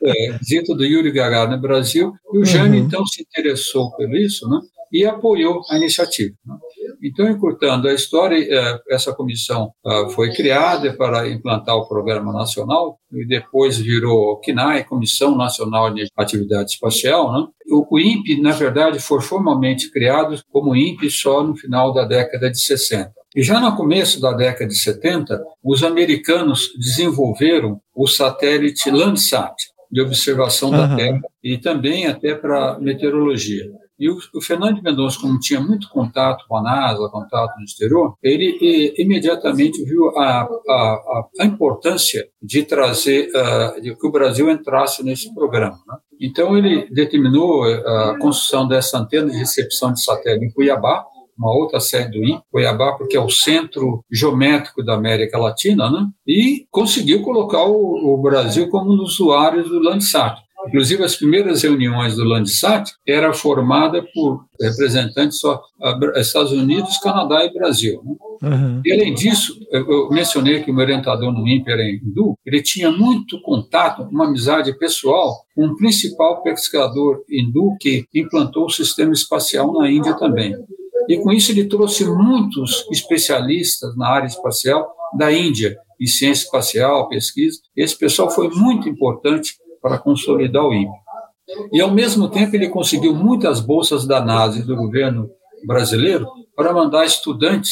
é, visita do Yuri Gagarin no Brasil. E o Jânio, uhum. então, se interessou por isso, né? E apoiou a iniciativa. Né? Então, encurtando a história, é, essa comissão ah, foi criada para implantar o Programa Nacional e depois virou CNAE, Comissão Nacional de Atividade Espacial. Né? O INPE, na verdade, foi formalmente criado como INPE só no final da década de 60. E já no começo da década de 70, os americanos desenvolveram o satélite Landsat, de observação uhum. da Terra, e também até para meteorologia. E o, o Fernando Mendonça, como tinha muito contato com a NASA, contato no exterior, ele e, imediatamente viu a, a, a, importância de trazer, uh, de que o Brasil entrasse nesse programa. Né? Então, ele determinou a construção dessa antena de recepção de satélite em Cuiabá, uma outra sede do INPE, Cuiabá, porque é o centro geométrico da América Latina, né? e conseguiu colocar o, o Brasil como um dos usuários do Landsat. Inclusive, as primeiras reuniões do Landsat era formada por representantes só Estados Unidos, Canadá e Brasil. Né? Uhum. E, além disso, eu mencionei que o meu orientador no INPE era hindu, ele tinha muito contato, uma amizade pessoal com o principal pesquisador hindu que implantou o sistema espacial na Índia também. E com isso ele trouxe muitos especialistas na área espacial da Índia, em ciência espacial, pesquisa. Esse pessoal foi muito importante para consolidar o INPE. E, ao mesmo tempo, ele conseguiu muitas bolsas da NASA e do governo brasileiro para mandar estudantes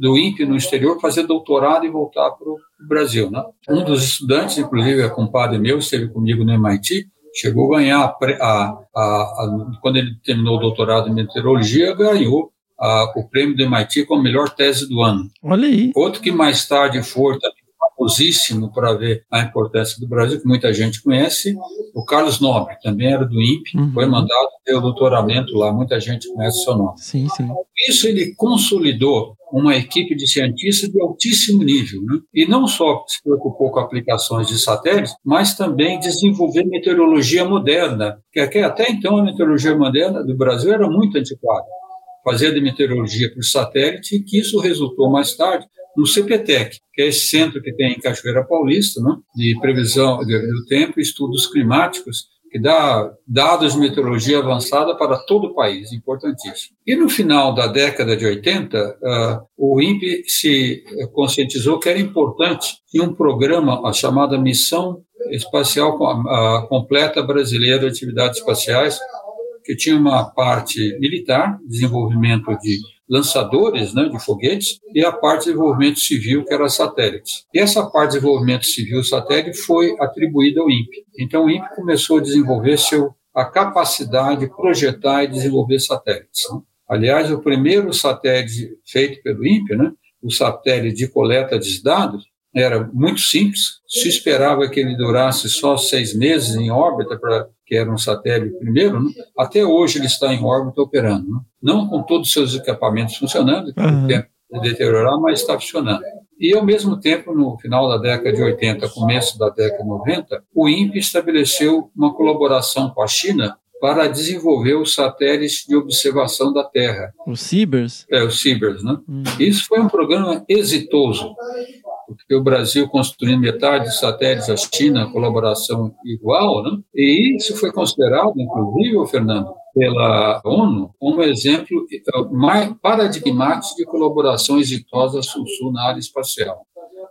do INPE no exterior fazer doutorado e voltar para o Brasil. Né? Um dos estudantes, inclusive, é compadre meu, esteve comigo no MIT, chegou a ganhar, a, a, a, quando ele terminou o doutorado em meteorologia, ganhou o prêmio do MIT como melhor tese do ano. Olha aí. Outro que mais tarde foi famosíssimo para ver a importância do Brasil, que muita gente conhece, o Carlos Nobre, também era do INPE, uhum. foi mandado ter o doutoramento lá, muita gente conhece o seu nome. Sim, sim. Isso ele consolidou uma equipe de cientistas de altíssimo nível, né? e não só se preocupou com aplicações de satélites, mas também desenvolver meteorologia moderna, que até então a meteorologia moderna do Brasil era muito antiquada. Fazia de meteorologia por satélite, e que isso resultou mais tarde no CPTEC, que é esse centro que tem em Cachoeira Paulista, né, de previsão do tempo e estudos climáticos, que dá dados de meteorologia avançada para todo o país, importantíssimo. E no final da década de 80, uh, o INPE se conscientizou que era importante em um programa a chamada Missão Espacial uh, Completa Brasileira de Atividades Espaciais, que tinha uma parte militar, desenvolvimento de lançadores né, de foguetes, e a parte de desenvolvimento civil, que era satélites. E essa parte de desenvolvimento civil satélite foi atribuída ao INPE. Então, o INPE começou a desenvolver seu, a capacidade de projetar e desenvolver satélites. Né? Aliás, o primeiro satélite feito pelo INPE, né, o satélite de coleta de dados, era muito simples. Se esperava que ele durasse só seis meses em órbita, para que era um satélite primeiro, né? até hoje ele está em órbita operando. Né? Não com todos os seus equipamentos funcionando, que uhum. tempo de deteriorar, mas está funcionando. E, ao mesmo tempo, no final da década de 80, começo da década de 90, o INPE estabeleceu uma colaboração com a China para desenvolver os satélites de observação da Terra. Os CIBERS? É, os CIBERS, né? Hum. Isso foi um programa exitoso porque o Brasil construindo metade dos satélites, a China, colaboração igual, né? e isso foi considerado, inclusive, Fernando, pela ONU, como exemplo eh, mais paradigmático de colaboração exitosa sul-sul na área espacial.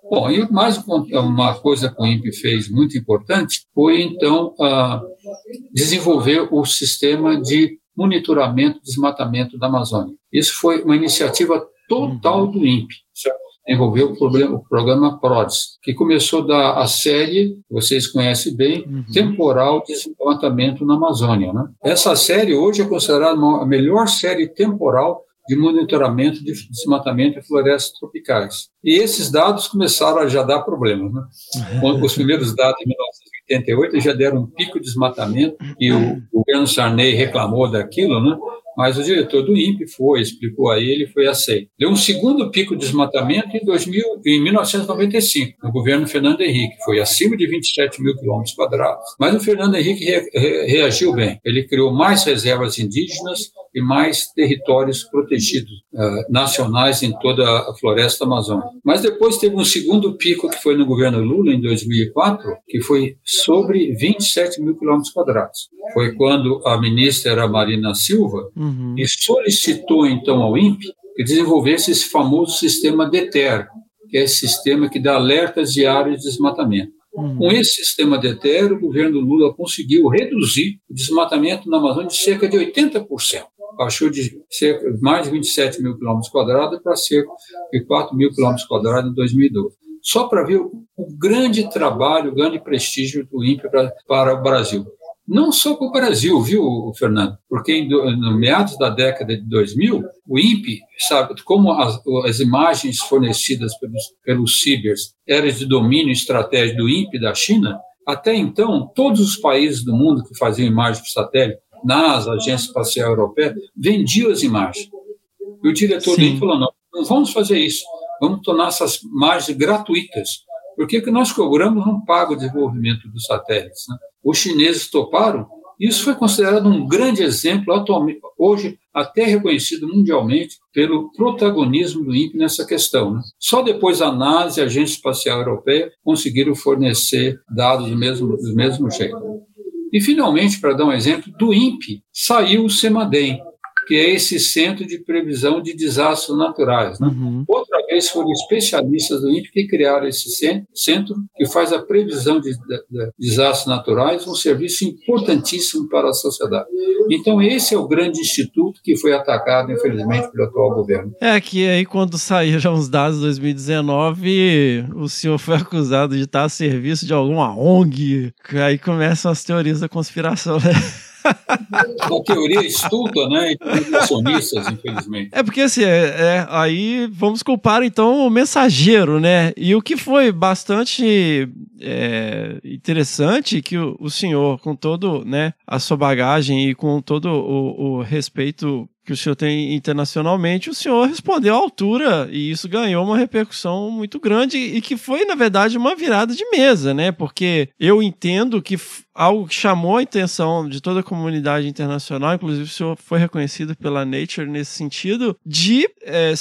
Bom, e mais uma coisa que o INPE fez muito importante foi, então, desenvolver o sistema de monitoramento e desmatamento da Amazônia. Isso foi uma iniciativa total do INPE. Envolveu o, problema, o programa PRODES, que começou da a série, vocês conhecem bem, uhum. Temporal de Desmatamento na Amazônia. Né? Essa série hoje é considerada a melhor série temporal de monitoramento de desmatamento de florestas tropicais. E esses dados começaram a já dar problemas. Né? Os primeiros dados em 1988 já deram um pico de desmatamento e o governo Sarney reclamou daquilo, né? mas o diretor do INPE foi, explicou a ele, foi aceito. Deu um segundo pico de desmatamento em, 2000, em 1995, no governo Fernando Henrique, foi acima de 27 mil quilômetros quadrados. Mas o Fernando Henrique re, re, reagiu bem. Ele criou mais reservas indígenas e mais territórios protegidos uh, nacionais em toda a floresta amazônica. Mas depois teve um segundo pico que foi no governo Lula, em 2004, que foi sobre 27 mil quilômetros quadrados. Foi quando a ministra era Marina Silva uhum. e solicitou então ao INPE que desenvolvesse esse famoso sistema DETER, que é esse sistema que dá alertas diários de desmatamento. Uhum. Com esse sistema DETER, o governo Lula conseguiu reduzir o desmatamento na Amazônia de cerca de 80% baixou de cerca mais de 27 mil quilômetros quadrados para cerca de 4 mil quilômetros quadrados em 2012. Só para ver o, grande trabalho, o grande prestígio do INPE para, para o Brasil. Não só para o Brasil, viu, Fernando? Porque em, no meados da década de 2000, o INPE, sabe, como as, as imagens fornecidas pelos, pelos CIBERS eram de domínio estratégico do INPE da China, até então, todos os países do mundo que faziam imagens por satélite NASA, Agência Espacial Europeia, vendiam as imagens. E o diretor dele falou: não, não vamos fazer isso, vamos tornar essas imagens gratuitas, porque o que nós cobramos não paga o desenvolvimento dos satélites. Né? Os chineses toparam, e isso foi considerado um grande exemplo, atualmente, hoje até reconhecido mundialmente pelo protagonismo do INPE nessa questão. Né? Só depois a NASA e a Agência Espacial Europeia conseguiram fornecer dados do mesmo, do mesmo jeito. E, finalmente, para dar um exemplo, do INPE saiu o CEMADEM, que é esse Centro de Previsão de Desastres Naturais. Né? Uhum. Outra vez foram especialistas do INPE que criaram esse centro, que faz a previsão de, de, de, desastres naturais, um serviço importantíssimo para a sociedade. Então, esse é o grande instituto que foi atacado, infelizmente, pelo atual governo. É que aí, quando saíram os dados de 2019, o senhor foi acusado de estar a serviço de alguma ONG. Aí começam as teorias da conspiração, né? Uma teoria estuda, né? Informacionistas, infelizmente. É porque assim, é, é, aí vamos culpar então o mensageiro, né? E o que foi bastante é, interessante que o, o, senhor, com todo né, a sua bagagem e com todo o, o respeito que o senhor tem internacionalmente, o senhor respondeu à altura e isso ganhou uma repercussão muito grande e que foi, na verdade, uma virada de mesa, né? Porque eu entendo que algo que chamou a atenção de toda a comunidade internacional, inclusive o senhor foi reconhecido pela Nature nesse sentido, de é,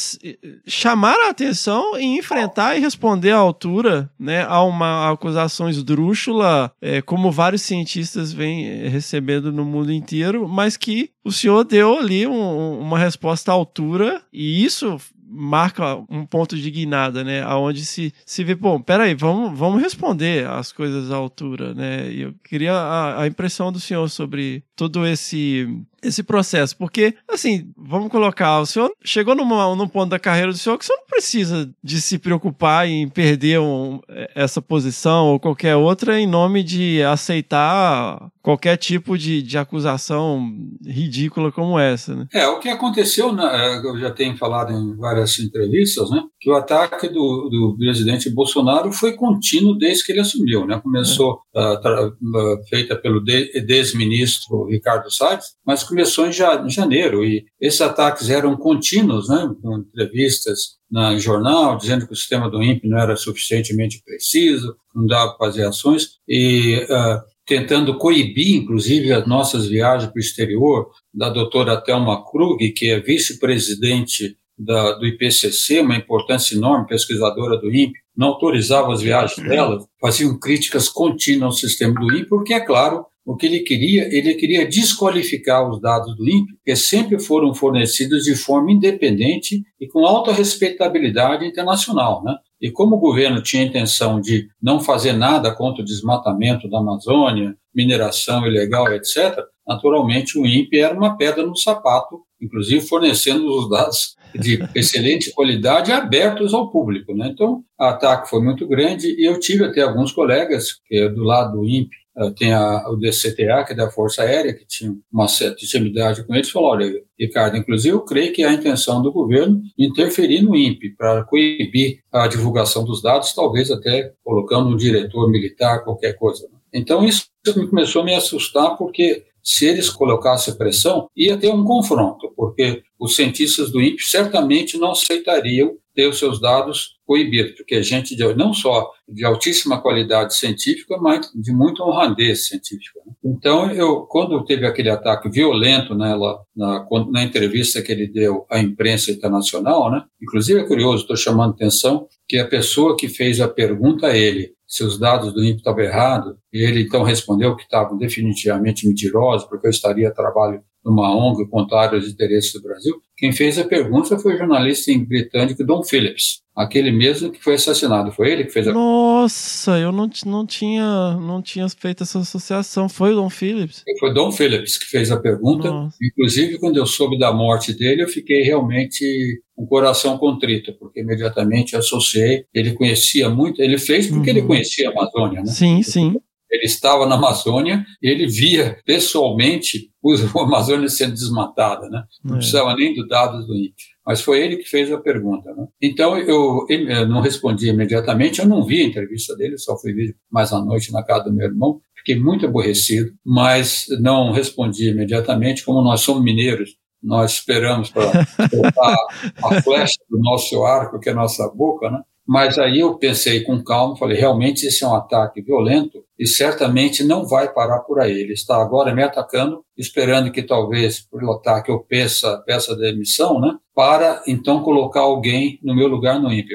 chamar a atenção e enfrentar e responder à altura né, a uma acusação esdrúxula, é, como vários cientistas vêm recebendo no mundo inteiro, mas que o senhor deu ali um, uma resposta à altura, e isso marca um ponto de guinada, né? Aonde se, se vê, bom, peraí, vamos, vamos responder as coisas à altura, né? E eu queria a, a impressão do senhor sobre todo esse esse processo, porque, assim, vamos colocar, o senhor chegou numa, num ponto da carreira do senhor que o senhor não precisa de se preocupar em perder um, essa posição ou qualquer outra em nome de aceitar qualquer tipo de, de acusação ridícula como essa, né? É, o que aconteceu, né, eu já tenho falado em várias entrevistas, né, que o ataque do, do presidente Bolsonaro foi contínuo desde que ele assumiu, né, começou é. uh, uh, feita pelo ex-ministro Ricardo Salles, mas começou em janeiro e esses ataques eram contínuos, né, com entrevistas na jornal dizendo que o sistema do INPE não era suficientemente preciso, não dava para fazer ações e uh, tentando coibir, inclusive, as nossas viagens para o exterior, da doutora Thelma Krug, que é vice-presidente do IPCC, uma importância enorme, pesquisadora do INPE, não autorizava as viagens dela, faziam críticas contínuas ao sistema do INPE, porque, é claro, o que ele queria, ele queria desqualificar os dados do INPE, que sempre foram fornecidos de forma independente e com alta respeitabilidade internacional, né? E como o governo tinha a intenção de não fazer nada contra o desmatamento da Amazônia, mineração ilegal, etc., naturalmente o INPE era uma pedra no sapato, inclusive fornecendo os dados de excelente qualidade abertos ao público. Né? Então, o ataque foi muito grande e eu tive até alguns colegas que é do lado do INPE tem a, o DCTA, que é da Força Aérea, que tinha uma certa intimidade com eles, falou, olha, Ricardo, inclusive eu creio que há a intenção do governo interferir no INPE para coibir a divulgação dos dados, talvez até colocando um diretor militar, qualquer coisa. Então isso começou a me assustar, porque se eles colocassem pressão, ia ter um confronto, porque os cientistas do INPE certamente não aceitariam ter os seus dados coibidos, porque é gente de, não só de altíssima qualidade científica, mas de muita honradez científica. Né? Então, eu, quando teve aquele ataque violento nela, na, na entrevista que ele deu à imprensa internacional, né? inclusive é curioso, estou chamando atenção, que a pessoa que fez a pergunta a ele, se os dados do INPE estavam errados, e ele então respondeu que estavam definitivamente mentirosos, porque eu estaria a trabalho numa ONG contrária aos interesses do Brasil, quem fez a pergunta foi o jornalista britânico Don Phillips, aquele mesmo que foi assassinado. Foi ele que fez a Nossa, eu não, não, tinha, não tinha feito essa associação. Foi o Don Phillips? Foi Don Phillips que fez a pergunta. Nossa. Inclusive, quando eu soube da morte dele, eu fiquei realmente com o coração contrito, porque imediatamente associei. Ele conhecia muito, ele fez porque uhum. ele conhecia a Amazônia, né? Sim, sim. Ele estava na Amazônia ele via pessoalmente a Amazônia sendo desmatada, né? Não é. precisava nem dos dados do INPE. Mas foi ele que fez a pergunta. Né? Então, eu, eu, não respondi imediatamente, eu não vi a entrevista dele, só fui ver mais à noite na casa do meu irmão. Fiquei muito aborrecido, mas não respondi imediatamente. Como nós somos mineiros, nós esperamos para soltar a flecha do nosso arco, que é a nossa boca, né? Mas aí eu pensei com calma, falei, realmente esse é um ataque violento e certamente não vai parar por aí. Ele está agora me atacando, esperando que talvez por ataque eu peça, peça demissão, né? Para então colocar alguém no meu lugar no INPE.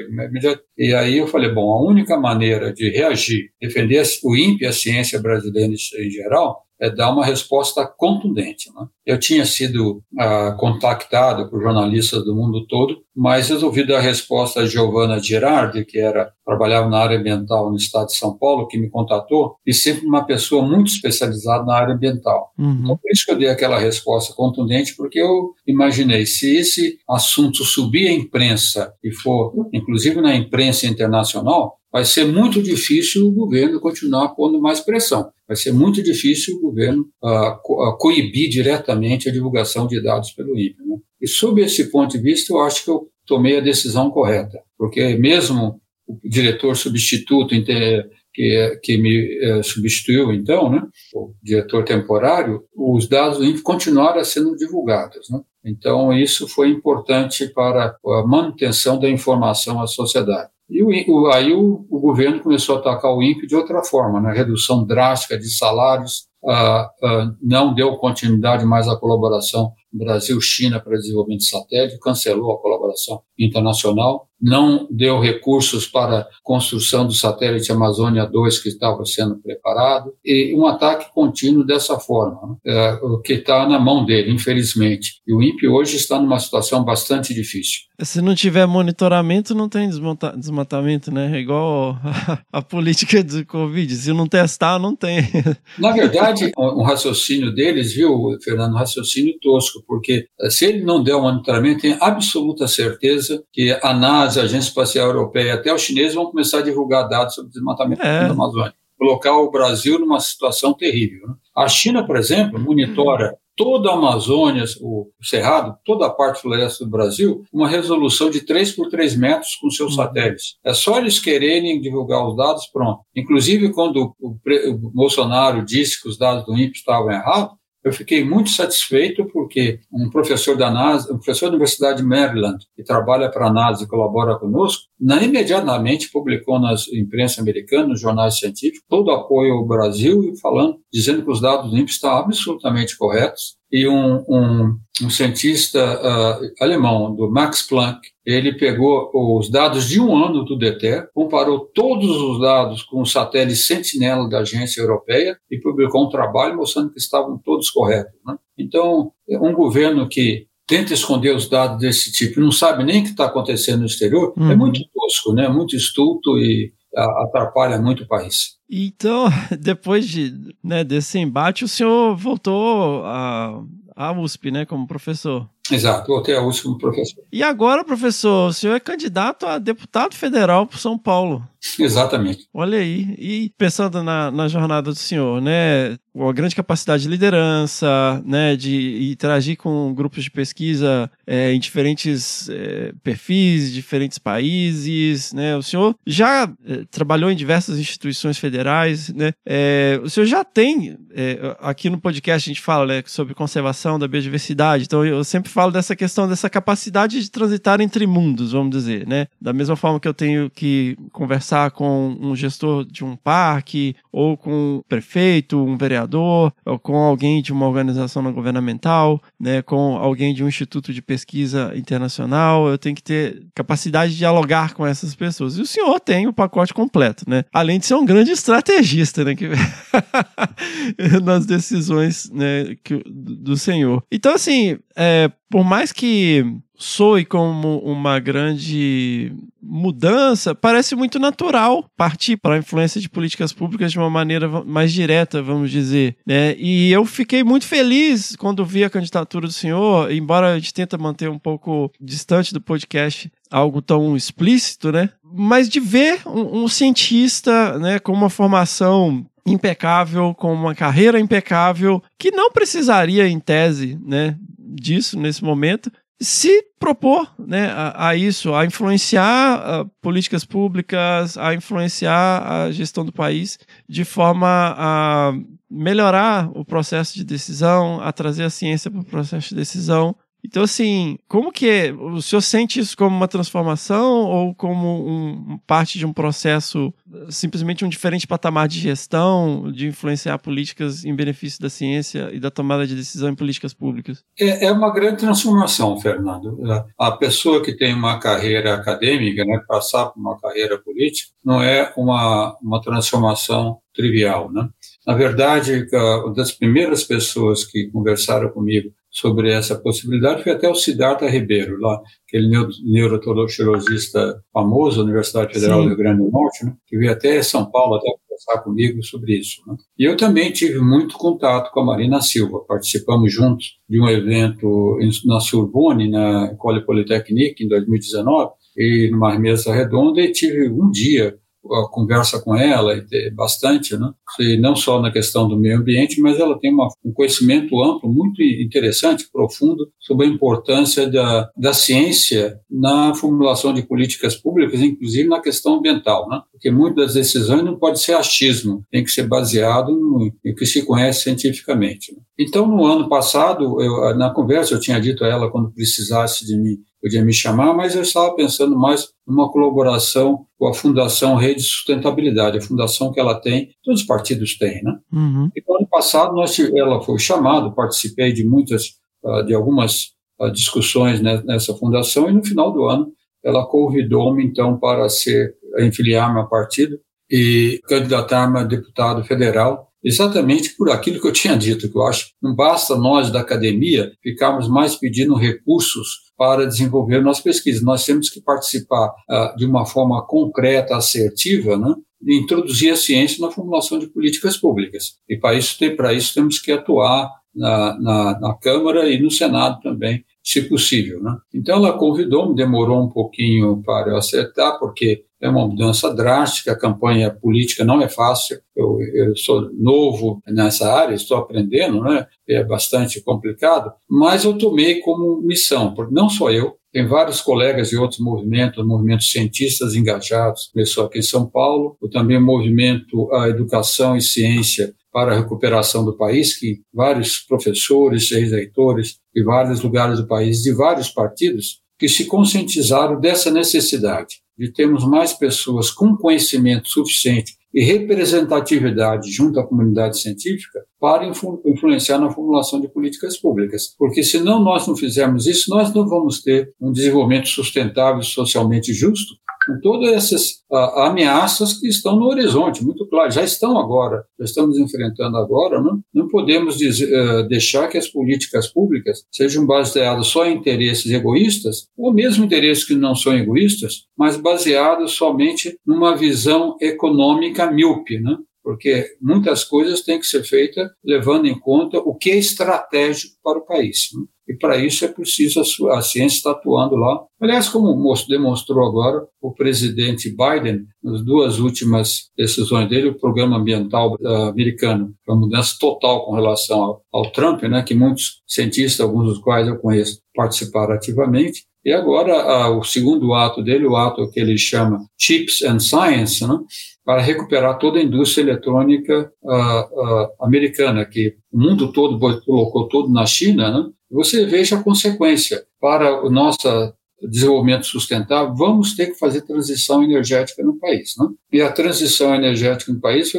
E aí eu falei, bom, a única maneira de reagir, defender o INPE, a ciência brasileira em geral, é dar uma resposta contundente. Né? Eu tinha sido ah, contactado por jornalistas do mundo todo, mas resolvi dar a resposta a Giovanna Girardi, que era trabalhava na área ambiental no estado de São Paulo, que me contatou, e sempre uma pessoa muito especializada na área ambiental. Uhum. Então, por isso que eu dei aquela resposta contundente, porque eu imaginei, se esse assunto subir à imprensa e for, inclusive na imprensa internacional, vai ser muito difícil o governo continuar pondo mais pressão. Vai ser muito difícil o governo co uh, coibir diretamente a divulgação de dados pelo INPE. Né? E, sob esse ponto de vista, eu acho que eu tomei a decisão correta, porque mesmo o diretor substituto que que, me é, substituiu então, né, o diretor temporário, os dados do INPE continuaram sendo divulgados. Né? Então, isso foi importante para a manutenção da informação à sociedade. E o, aí o, o, governo começou a atacar o INPE de outra forma, na né? redução drástica de salários, não deu continuidade mais à colaboração Brasil-China para desenvolvimento de satélite, cancelou a colaboração internacional, não deu recursos para a construção do satélite Amazônia 2 que estava sendo preparado, e um ataque contínuo dessa forma, né? é, o que está na mão dele, infelizmente. E o INPE hoje está numa situação bastante difícil. Se não tiver monitoramento, não tem desmatamento, né? É igual a, a política do Covid. Se não testar, não tem. Na verdade, um raciocínio deles, viu, Fernando, um raciocínio tosco, porque eh, se ele não der o monitoramento, tem absoluta certeza que a NASA, a Agência Espacial Europeia, até os chineses vão começar a divulgar dados sobre o desmatamento é. da Amazônia. Colocar o Brasil numa situação terrível. Né? A China, por exemplo, monitora toda a Amazônia, o Cerrado, toda a parte floresta do Brasil, uma resolução de 3 por 3 metros com seus uhum. satélites. É só eles quererem divulgar os dados, pronto. Inclusive, quando o, o Bolsonaro disse que os dados do INPE estavam errados, eu fiquei muito satisfeito porque um professor da NASA, um professor da Universidade de Maryland, que trabalha para a NASA e colabora conosco, na, imediatamente publicou nas imprensa americana, nos jornais científicos, todo apoio ao Brasil e falando, dizendo que os dados do INPE estão absolutamente corretos. E um, um, um cientista uh, alemão, do Max Planck, ele pegou os dados de um ano do DETER, comparou todos os dados com o satélite Sentinela da agência europeia e publicou um trabalho mostrando que estavam todos corretos. Né? Então, um governo que tenta esconder os dados desse tipo não sabe nem o que está acontecendo no exterior, é uhum. é muito tosco, né? muito estulto e atrapalha muito o país. Então, depois de, né, desse embate, o senhor voltou a, a USP, né, como professor. Exato, voltei USP como professor. E agora, professor, o senhor é candidato a deputado federal por São Paulo. Exatamente. Olha aí. E pensando na, na jornada do senhor, né? Uma grande capacidade de liderança, né? De interagir com grupos de pesquisa é, em diferentes é, perfis, diferentes países, né? O senhor já é, trabalhou em diversas instituições federais, né? É, o senhor já tem, é, aqui no podcast a gente fala né, sobre conservação da biodiversidade, então eu sempre falo dessa questão dessa capacidade de transitar entre mundos, vamos dizer, né? Da mesma forma que eu tenho que conversar com um gestor de um parque, ou com um prefeito, um vereador, ou com alguém de uma organização não governamental, né? Com alguém de um instituto de pesquisa internacional, eu tenho que ter capacidade de dialogar com essas pessoas. E o senhor tem o pacote completo, né? Além de ser um grande estrategista, né? Que... nas decisões né, que, do senhor. Então, assim, é, por mais que soe como uma grande mudança, parece muito natural partir para a influência de políticas públicas de uma maneira mais direta, vamos dizer. Né? E eu fiquei muito feliz quando vi a candidatura do senhor, embora a gente tenta manter um pouco distante do podcast algo tão explícito, né? Mas de ver um, um cientista, né, com uma formação impecável, com uma carreira impecável, que não precisaria, em tese, né, disso nesse momento, se propor né, a, a isso, a influenciar a, políticas públicas, a influenciar a gestão do país de forma a melhorar o processo de decisão, a trazer a ciência para o processo de decisão, então, assim, como que é? O senhor sente isso como uma transformação ou como um, parte de um processo, simplesmente um diferente patamar de gestão, de influenciar políticas em benefício da ciência e da tomada de decisão em políticas públicas? É, é uma grande transformação, Fernando. A pessoa que tem uma carreira acadêmica, né, passar por uma carreira política, não é uma, uma transformação trivial, né? Na verdade, uma das primeiras pessoas que conversaram comigo sobre essa possibilidade foi até o Siddhartha Ribeiro, lá, aquele neurotorologista famoso da Universidade Federal Sim. do Rio Grande do Norte, né, que veio até São Paulo até conversar comigo sobre isso. Né. E eu também tive muito contato com a Marina Silva, participamos juntos de um evento na Sorbonne, na École Polytechnique, em 2019, e numa mesa redonda, e tive um dia conversa com ela bastante, né? E não só na questão do meio ambiente, mas ela tem uma, um conhecimento amplo, muito interessante, profundo, sobre a importância da, da ciência na formulação de políticas públicas, inclusive na questão ambiental, né? Porque muitas das decisões não pode ser achismo, tem que ser baseado no, no que se conhece cientificamente. Né? Então, no ano passado, eu, na conversa, eu tinha dito a ela quando precisasse de mim podia me chamar, mas eu estava pensando mais numa colaboração com a Fundação Rede de Sustentabilidade, a fundação que ela tem, todos os partidos têm, né? Uhum. E no ano passado nós, ela foi chamada, participei de muitas, ah, de algumas ah, discussões nessa fundação e no final do ano ela convidou-me então para ser enfiliar-me ao partido e candidatar-me a deputado federal exatamente por aquilo que eu tinha dito, que eu acho não basta nós da academia ficarmos mais pedindo recursos para desenvolver nossas pesquisas. Nós temos que participar uh, de uma forma concreta, assertiva, né? de introduzir a ciência na formulação de políticas públicas. E para isso, para isso temos que atuar na, na, na Câmara e no Senado também, se possível. Né? Então ela convidou-me, demorou um pouquinho para eu acertar, porque é uma mudança drástica, a campanha política não é fácil, eu, eu sou novo nessa área, estou aprendendo, né? é bastante complicado, mas eu tomei como missão, porque não só eu, tem vários colegas de outros movimentos, movimentos cientistas engajados, começou aqui em São Paulo, o também o movimento a Educação e Ciência para a recuperação do país, que vários professores, ex-reitores de vários lugares do país, de vários partidos, que se conscientizaram dessa necessidade de termos mais pessoas com conhecimento suficiente e representatividade junto à comunidade científica para influ influenciar na formulação de políticas públicas. Porque se não nós não fizermos isso, nós não vamos ter um desenvolvimento sustentável e socialmente justo com todas essas ameaças que estão no horizonte, muito claro, já estão agora, já estamos enfrentando agora, não, não podemos dizer, uh, deixar que as políticas públicas sejam baseadas só em interesses egoístas, ou mesmo interesses que não são egoístas, mas baseados somente numa visão econômica míope, né? Porque muitas coisas têm que ser feitas levando em conta o que é estratégico para o país. Né? E para isso é preciso a, a, ciência estar atuando lá. Aliás, como demonstrou agora o presidente Biden, nas duas últimas decisões dele, o programa ambiental americano, uma mudança total com relação ao, ao Trump, né, que muitos cientistas, alguns dos quais eu conheço, participaram ativamente. E agora, uh, o segundo ato dele, o ato que ele chama Chips and Science, né, para recuperar toda a indústria eletrônica uh, uh, americana, que o mundo todo colocou tudo na China, né? você veja a consequência para o nosso desenvolvimento sustentável, vamos ter que fazer transição energética no país. Né? E a transição energética no país,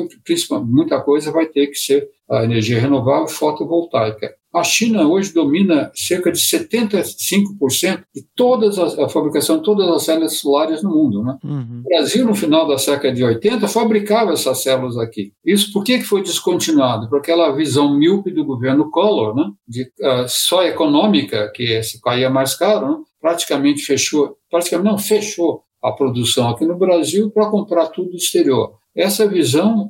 muita coisa vai ter que ser a energia renovável fotovoltaica. A China hoje domina cerca de 75% de todas as, a fabricação de todas as células solares no mundo. Né? Uhum. O Brasil, no final da década de 80, fabricava essas células aqui. Isso por que foi descontinuado? Por aquela visão míope do governo Collor, né? de uh, só econômica, que se caía mais caro, né? praticamente fechou, praticamente não fechou a produção aqui no Brasil para comprar tudo do exterior. Essa visão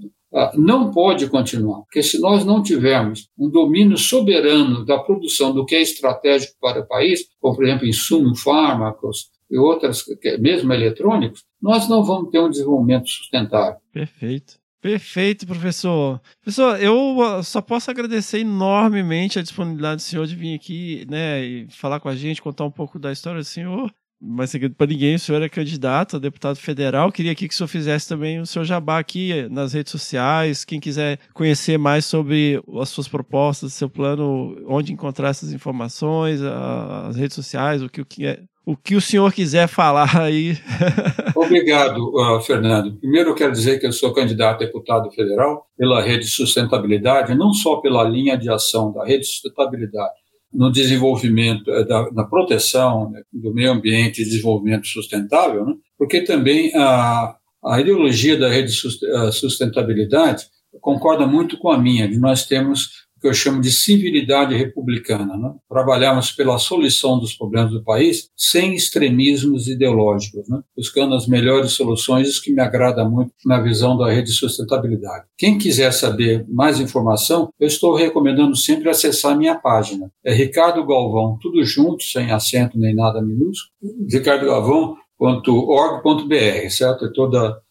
não pode continuar, porque se nós não tivermos um domínio soberano da produção do que é estratégico para o país, como por exemplo insumos, fármacos e outras, mesmo eletrônicos, nós não vamos ter um desenvolvimento sustentável. Perfeito. Perfeito, professor. Professor, eu ah, só posso agradecer enormemente a disponibilidade do senhor de vir aqui, né, e falar com a gente, contar um pouco da história do senhor mais segredo para ninguém, o senhor é candidato a deputado federal. Queria aqui que o senhor fizesse também o seu jabá aqui nas redes sociais. Quem quiser conhecer mais sobre as suas propostas, seu plano, onde encontrar essas informações, as redes sociais, o que o que é, o que o senhor quiser falar aí. Obrigado, uh, Fernando. Primeiro, eu quero dizer que eu sou candidato a deputado federal pela Rede Sustentabilidade, não só pela linha de ação da Rede Sustentabilidade, no desenvolvimento, eh, da, na proteção né, do meio ambiente e desenvolvimento sustentável, né? porque também a, a ideologia da rede sustentabilidade concorda muito com a minha, de nós temos que eu chamo de civilidade republicana. Né? Trabalharmos pela solução dos problemas do país sem extremismos ideológicos, né? buscando as melhores soluções, isso que me agrada muito na visão da rede de sustentabilidade. Quem quiser saber mais informação, eu estou recomendando sempre acessar minha página. É Ricardo Galvão, tudo junto, sem acento nem nada minúsculo, ricardogalvão.org.br, certo? É toda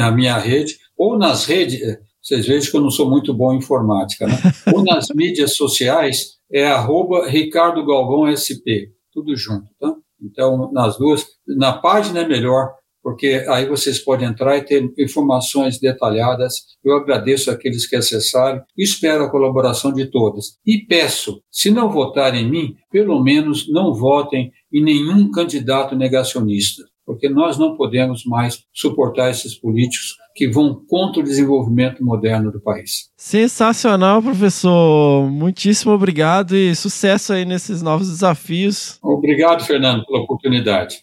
a minha rede, ou nas redes, vocês vejam que eu não sou muito bom em informática, né? ou nas mídias sociais, é arroba Ricardo Galvão SP, tudo junto, tá? Então, nas duas, na página é melhor, porque aí vocês podem entrar e ter informações detalhadas. Eu agradeço aqueles que acessaram e espero a colaboração de todas. E peço, se não votarem em mim, pelo menos não votem em nenhum candidato negacionista, porque nós não podemos mais suportar esses políticos que vão contra o desenvolvimento moderno do país. Sensacional, professor. Muitíssimo obrigado e sucesso aí nesses novos desafios. Obrigado, Fernando, pela oportunidade.